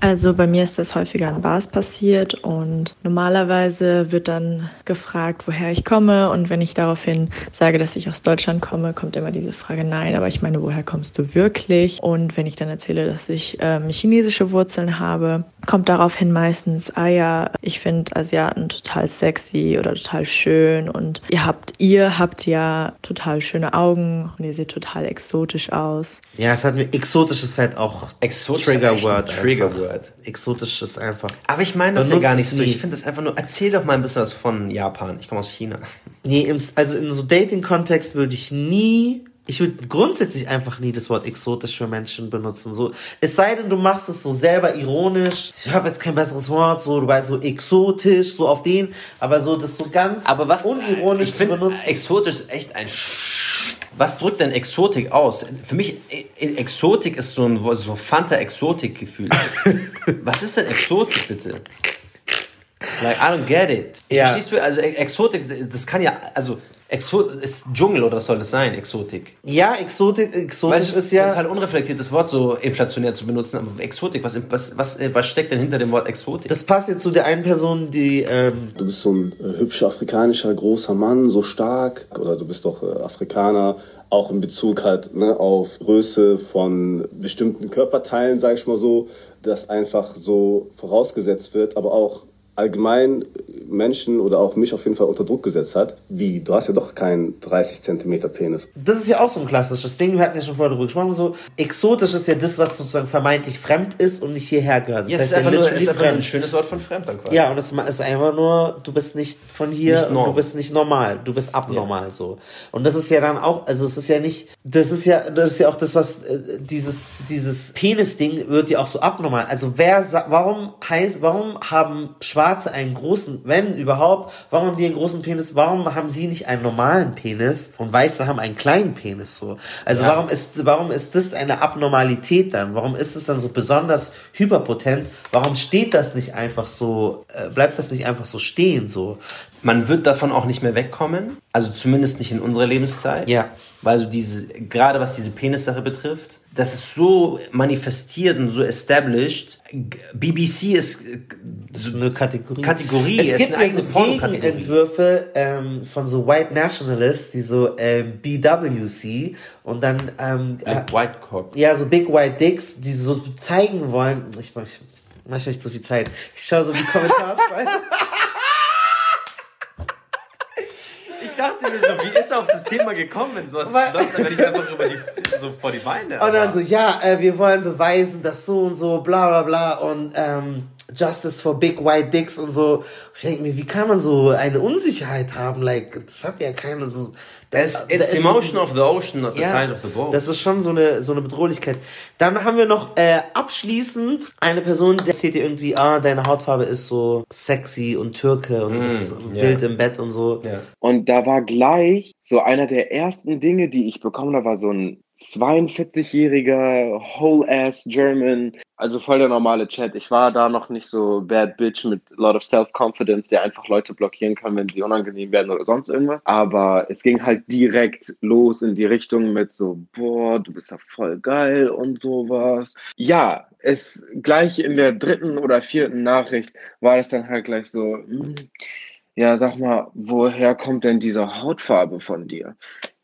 Also bei mir ist das häufiger in Bars passiert und normalerweise wird dann gefragt, woher ich komme und wenn ich daraufhin sage, dass ich aus Deutschland komme, kommt immer diese Frage, nein, aber ich meine, woher kommst du wirklich? Und wenn ich dann erzähle, dass ich ähm, chinesische Wurzeln habe, kommt daraufhin meistens, ah ja, ich finde Asiaten total sexy oder total schön und ihr habt, ihr habt ja total schöne Augen und ihr seht total exotisch aus.
Ja, es hat mir, exotisch ist halt auch
Exotisch
Trigger-Word.
ein Trigger
einfach.
Word.
Exotisch ist einfach.
Aber ich meine das ja gar nicht so.
nie.
Ich finde das einfach nur, erzähl doch mal ein bisschen was von Japan. Ich komme aus China.
Nee, im, also in so Dating-Kontext würde ich nie, ich würde grundsätzlich einfach nie das Wort exotisch für Menschen benutzen. So, es sei denn, du machst es so selber ironisch. Ich habe jetzt kein besseres Wort, so, du weißt, so exotisch, so auf den, aber so, das so ganz
Aber was
unironisch
ich
zu
finde,
benutzen.
exotisch ist echt ein Sch Was drückt denn Exotik aus? Für mich, e- Exotik ist so ein so Fanta-Exotik-Gefühl. was ist denn Exotik, bitte? Like, I don't get it.
Ja.
Verstehst du? Also, E- Exotik, das kann ja, also, Exo ist Dschungel oder was soll das sein, Exotik?
Ja, Exotik, exotisch
es
ist
ist
ja.
total unreflektiert, das Wort so inflationär zu benutzen, aber Exotik, was, was, was, was steckt denn hinter dem Wort Exotik?
Das passt jetzt zu der einen Person, die, ähm,
Du bist so ein äh, hübscher afrikanischer großer Mann, so stark, oder du bist doch äh, Afrikaner, auch in Bezug halt ne, auf Größe von bestimmten Körperteilen, sag ich mal so, das einfach so vorausgesetzt wird, aber auch allgemein Menschen oder auch mich auf jeden Fall unter Druck gesetzt hat. Wie, du hast ja doch keinen 30 Zentimeter Penis.
Das ist ja auch so ein klassisches Ding, wir hatten ja schon vorher darüber gesprochen, so exotisch ist ja das, was sozusagen vermeintlich fremd ist und nicht hierher gehört. Das
Ja, es
heißt
ist einfach, nur, ist einfach nur ein
fremd.
schönes Wort von fremd dann quasi.
Ja, und es ist einfach nur, du bist nicht von hier,
Nicht
du bist nicht normal, du bist abnormal so. Und das ist ja dann auch, also es ist ja nicht, das ist ja, das ist ja auch das, was äh, dieses dieses Penis-Ding wird ja auch so abnormal. Also wer, warum heißt, warum haben Schwarze einen großen, wenn überhaupt, warum haben die einen großen Penis? Warum haben sie nicht einen normalen Penis und Weiße haben einen kleinen Penis so? Also
Ja.
warum ist, warum ist das eine Abnormalität dann? Warum ist es dann so besonders hyperpotent? Warum steht das nicht einfach so, äh, bleibt das nicht einfach so stehen so?
Man wird davon auch nicht mehr wegkommen. Also zumindest nicht in unserer Lebenszeit.
Ja.
Weil so diese, gerade was diese Penissache betrifft, das ist so manifestiert und so established. BBC ist äh,
So eine Kategorie.
Kategorie,
Es gibt
eine
so
eigene.
Gegenentwürfe ähm, von so White Nationalists, die so ähm, BWC und dann ähm, äh,
Big White Cock.
ja so Big White Dicks, die so zeigen wollen. Ich ich mach nicht zu viel Zeit. Ich schaue so die Kommentarspalte.
Ich dachte mir so, wie ist er auf das Thema gekommen? So was
Weil-
läuft aber nicht einfach über die, so vor die Beine.
Und dann so, ja, äh, wir wollen beweisen, dass so und so, bla bla bla und ähm, Justice for Big White Dicks und so. Ich denke mir, wie kann man so eine Unsicherheit haben? Like, das hat ja keiner so.
It's,
da
it's the motion of the ocean, not the
Ja,
size of the boat.
das ist schon so eine, so eine Bedrohlichkeit. Dann haben wir noch äh, abschließend eine Person, der erzählt dir irgendwie, ah, deine Hautfarbe ist so sexy und Türke und du bist
ja.
wild im Bett und so.
ja.
Und da war gleich so einer der ersten Dinge, die ich bekommen habe, war so ein 42-jähriger whole-ass German, also voll der normale Chat. Ich war da noch nicht so bad bitch mit a lot of self-confidence, der einfach Leute blockieren kann, wenn sie unangenehm werden oder sonst irgendwas. Aber es ging halt direkt los in die Richtung mit so, boah, du bist ja voll geil und sowas. Ja, es gleich in der dritten oder vierten Nachricht war es dann halt gleich so, hm, ja, sag mal, woher kommt denn diese Hautfarbe von dir?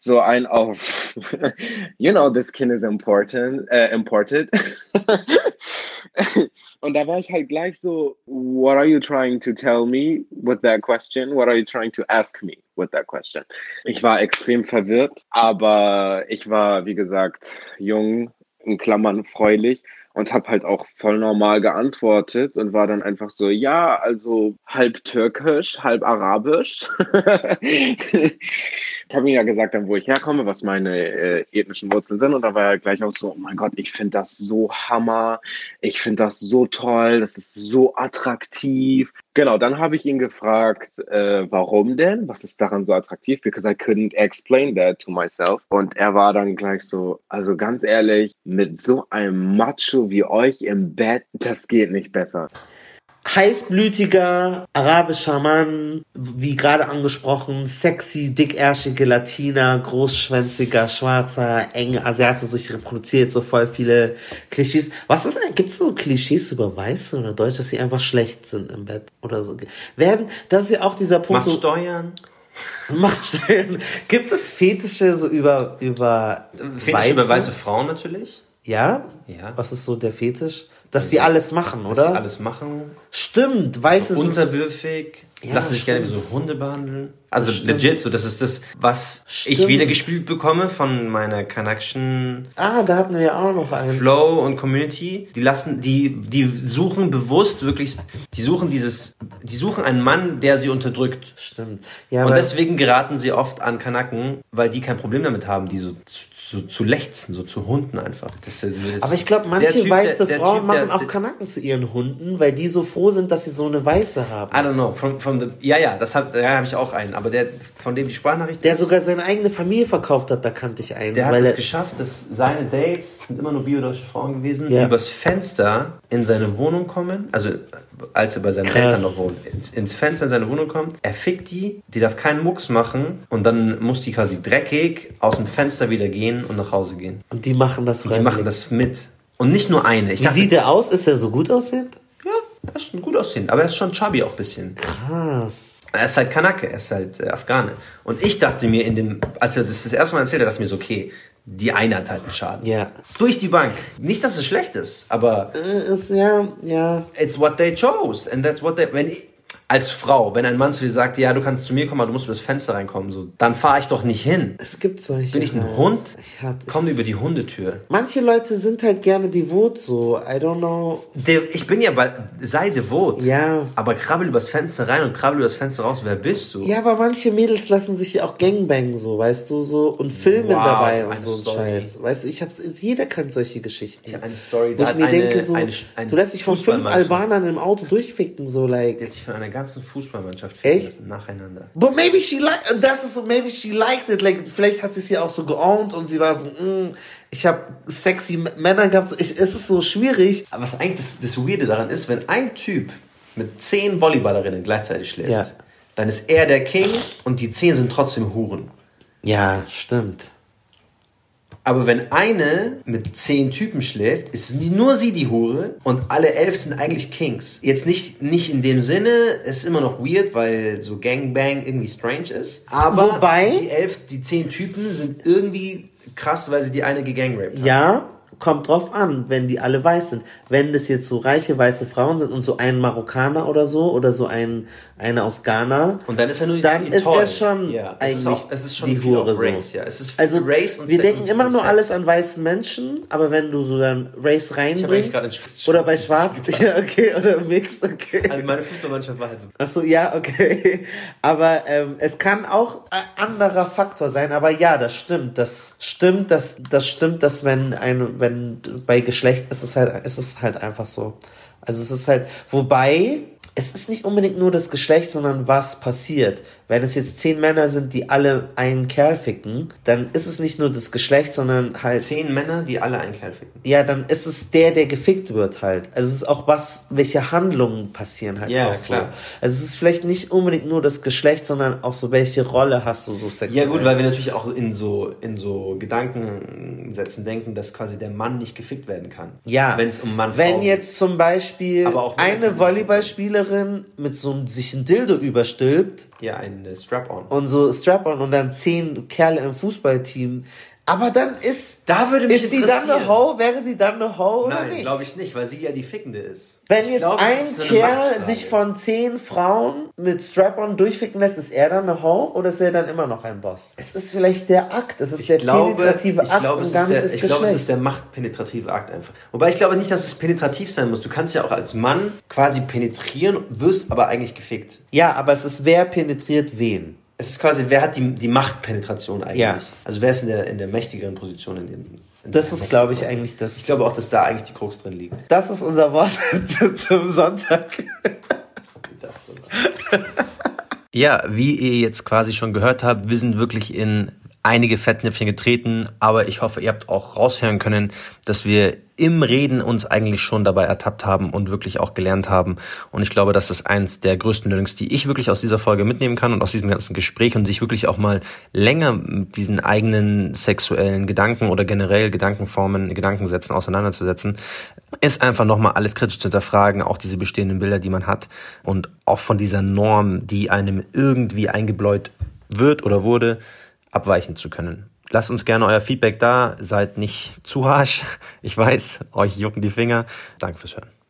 So ein auf, you know, this skin is important, äh, imported. Und da war ich halt gleich so, what are you trying to tell me with that question? What are you trying to ask me with that question? Ich war extrem verwirrt, aber ich war, wie gesagt, jung, in Klammern freulich und habe halt auch voll normal geantwortet und war dann einfach so, ja, also halb türkisch, halb arabisch. ich habe ihm ja gesagt, dann, wo ich herkomme, was meine äh, ethnischen Wurzeln sind und da war er gleich auch so, oh mein Gott, ich finde das so hammer, ich finde das so toll, das ist so attraktiv. Genau, dann habe ich ihn gefragt, äh, warum denn? Was ist daran so attraktiv? Because I couldn't explain that to myself. Und er war dann gleich so, also ganz ehrlich, mit so einem Macho wie euch im Bett, das geht nicht besser.
Heißblütiger arabischer Mann, wie gerade angesprochen, sexy, dickärschige Latina, großschwänziger, schwarzer, enge Asiate, so ich reproduziere jetzt so voll viele Klischees. Was ist gibt es so Klischees über Weiße oder Deutsche, dass sie einfach schlecht sind im Bett oder so? Werden, das ist ja auch dieser Punkt.
Macht
so,
Steuern.
Macht Steuern. Gibt es Fetische so über, über
Fetisch über weiße Frauen natürlich.
Ja?
Ja.
Was ist so der Fetisch? Dass die alles machen,
Dass
oder?
sie alles machen.
Stimmt, Weiße
So
so
unterwürfig.
Ja,
lassen sich gerne wie so Hunde behandeln. Also
stimmt.
legit, so das ist das, was ich
Stimmt.
wieder gespielt bekomme von meiner Connection
Ah, da hatten wir auch noch einen.
Flow und Community. Die lassen, die, die suchen bewusst wirklich, die suchen dieses, die suchen einen Mann, der sie unterdrückt.
Stimmt. Ja,
Und deswegen geraten sie oft an Kanaken, weil die kein Problem damit haben, die so zu, zu, lechzen, so zu Hunden einfach. Das, das,
aber ich glaube, manche
Typ,
weiße
der- der
Frauen
Typ,
machen
der-
auch Kanaken zu ihren Hunden, weil die so froh sind, dass sie so eine Weiße haben.
I don't know, from, from the, ja, ja, das hab, ja, habe ich auch einen, aber der, von dem die Sprachnachricht
Der
ist,
sogar seine eigene Familie verkauft hat, da kannte ich einen.
der hat es geschafft, dass seine Dates sind immer nur biodeutsche Frauen gewesen,
Ja.
übers Fenster in seine Wohnung kommen, also als er bei seinen
Krass.
Eltern noch wohnt, ins, ins Fenster in seine Wohnung kommt, er fickt die, die darf keinen Mucks machen und dann muss die quasi dreckig aus dem Fenster wieder gehen und nach Hause gehen.
und die machen das
Die
freiwillig.
machen das mit. Und nicht nur eine. Ich
Wie
dachte,
sieht er aus? Ist er so gut aussehend?
ja, er ist gut aussehen, aber er ist schon chubby auch ein bisschen.
Krass.
Er ist halt Kanake, er ist halt äh, Afghane. Und ich dachte mir in dem, als er das das erste Mal erzählt hat, dachte ich mir so, okay, die eine hat halt einen Schaden.
Ja.
Durch die Bank. Nicht, dass es schlecht ist, aber
Äh, ist, ja, ja.
it's what they chose. And that's what they, wenn ich, als Frau, wenn ein Mann zu dir sagt, ja, du kannst zu mir kommen, aber du musst über das Fenster reinkommen, so, dann fahre ich doch nicht hin.
Es gibt solche.
Bin ich ein. Hund?
Ich hatte,
Komm über die Hundetür.
Manche Leute sind halt gerne devot so. I don't know.
De ich bin ja bei, sei devot.
Ja.
Aber krabbel übers Fenster rein und krabbel übers Fenster raus. Wer bist du?
Ja, aber manche Mädels lassen sich ja auch gangbangen so, weißt du, so und filmen
Wow,
dabei und so ein. Scheiß. Weißt du, ich hab's, jeder kennt solche Geschichten.
Ich habe eine Story,
Wo
da
ich mir
eine,
denke, so,
eine, eine
du lässt dich von fünf Albanern im Auto durchficken, so like.
Die hat sich von einer ganzen Fußballmannschaft lassen, nacheinander.
But maybe she liked, das ist so, maybe she liked it, like, vielleicht hat sie es ja auch so geowned und sie war so, mm, ich habe sexy Männer gehabt, so, ich, es ist so schwierig.
Aber was eigentlich das, das Weirde daran ist, wenn ein Typ mit zehn Volleyballerinnen gleichzeitig schläft,
Ja.
dann ist er der King und die zehn sind trotzdem Huren.
Ja, stimmt.
Aber wenn eine mit zehn Typen schläft, ist nur sie die Hure und alle elf sind eigentlich Kings. Jetzt nicht, nicht in dem Sinne, es ist immer noch weird, weil so Gangbang irgendwie strange ist. Aber
Wobei-
die elf, die zehn Typen sind irgendwie krass, weil sie die eine gegangraped haben.
Ja, kommt drauf an, wenn die alle weiß sind. Wenn das jetzt so reiche weiße Frauen sind und so ein Marokkaner oder so oder so ein eine aus Ghana,
Und dann ist er nur
dann ist
toll.
er schon
ja, es
eigentlich
ist auch, es ist schon
die Hure
Race,
so.
ja. Es ist viel
Also
Race und
wir
Se-
denken immer nur
Sex.
alles an weißen Menschen, aber wenn du so dann Race reinbringst oder bei Schwarz, ja okay oder Mixed, okay.
Also meine Fußballmannschaft war halt so.
Ach so, ja, okay. Aber ähm, es kann auch ein anderer Faktor sein. Aber ja, das stimmt. Das stimmt, dass das stimmt, dass wenn ein, wenn bei Geschlecht ist es halt, ist es halt einfach so. Also es ist halt, wobei es ist nicht unbedingt nur das Geschlecht, sondern was passiert. Wenn es jetzt zehn Männer sind, die alle einen Kerl ficken, dann ist es nicht nur das Geschlecht, sondern halt
Zehn Männer, die alle einen Kerl ficken.
ja, dann ist es der, der gefickt wird halt. Also es ist auch was, welche Handlungen passieren halt
Ja,
auch so.
klar.
Also es ist vielleicht nicht unbedingt nur das Geschlecht, sondern auch so, welche Rolle hast du so sexuell.
Ja gut, weil wir natürlich auch in so in so Gedankensätzen denken, dass quasi der Mann nicht gefickt werden kann.
ja,
Wenn es um Mann
wenn jetzt zum Beispiel eine
können-
Volleyballspielerin mit so einem sich ein Dildo überstülpt
ja ein äh, Strap-on.
und so Strap-on und dann zehn Kerle im Fußballteam, aber dann ist
Da würde mich
ist sie dann eine. Ho? Wäre sie dann eine Ho oder
Nein,
nicht?
glaube ich nicht, weil sie ja die Fickende ist.
Wenn
ich
jetzt
glaube, es
ein
so
Kerl sich von zehn Frauen mit Strap-on durchficken lässt, ist er dann eine Ho oder ist er dann immer noch ein Boss? Es ist vielleicht der Akt, es ist
ich
der
glaube,
penetrative Akt
glaube,
und gar nicht
der,
das
ich glaube, es ist der machtpenetrative Akt einfach. Wobei ich glaube nicht, dass es penetrativ sein muss. Du kannst ja auch als Mann quasi penetrieren, wirst aber eigentlich gefickt.
ja, aber es ist wer penetriert wen.
Es ist quasi, wer hat die, die Machtpenetration eigentlich?
Ja.
Also wer ist in der, in der mächtigeren Position in dem. In
Das ist, glaube ich, eigentlich
Ich
das.
glaube auch, dass da eigentlich die Krux drin liegt.
Das ist unser Wort zum Sonntag.
Ja, wie ihr jetzt quasi schon gehört habt, wir sind wirklich in einige Fettnäpfchen getreten, aber ich hoffe, ihr habt auch raushören können, dass wir im Reden uns eigentlich schon dabei ertappt haben und wirklich auch gelernt haben. Und ich glaube, das ist eins der größten Learnings, die ich wirklich aus dieser Folge mitnehmen kann und aus diesem ganzen Gespräch und sich wirklich auch mal länger mit diesen eigenen sexuellen Gedanken oder generell Gedankenformen, Gedankensätzen auseinanderzusetzen, ist einfach nochmal alles kritisch zu hinterfragen, auch diese bestehenden Bilder, die man hat und auch von dieser Norm, die einem irgendwie eingebläut wird oder wurde, abweichen zu können. Lasst uns gerne euer Feedback da, seid nicht zu harsch. Ich weiß, euch jucken die Finger. Danke fürs Hören.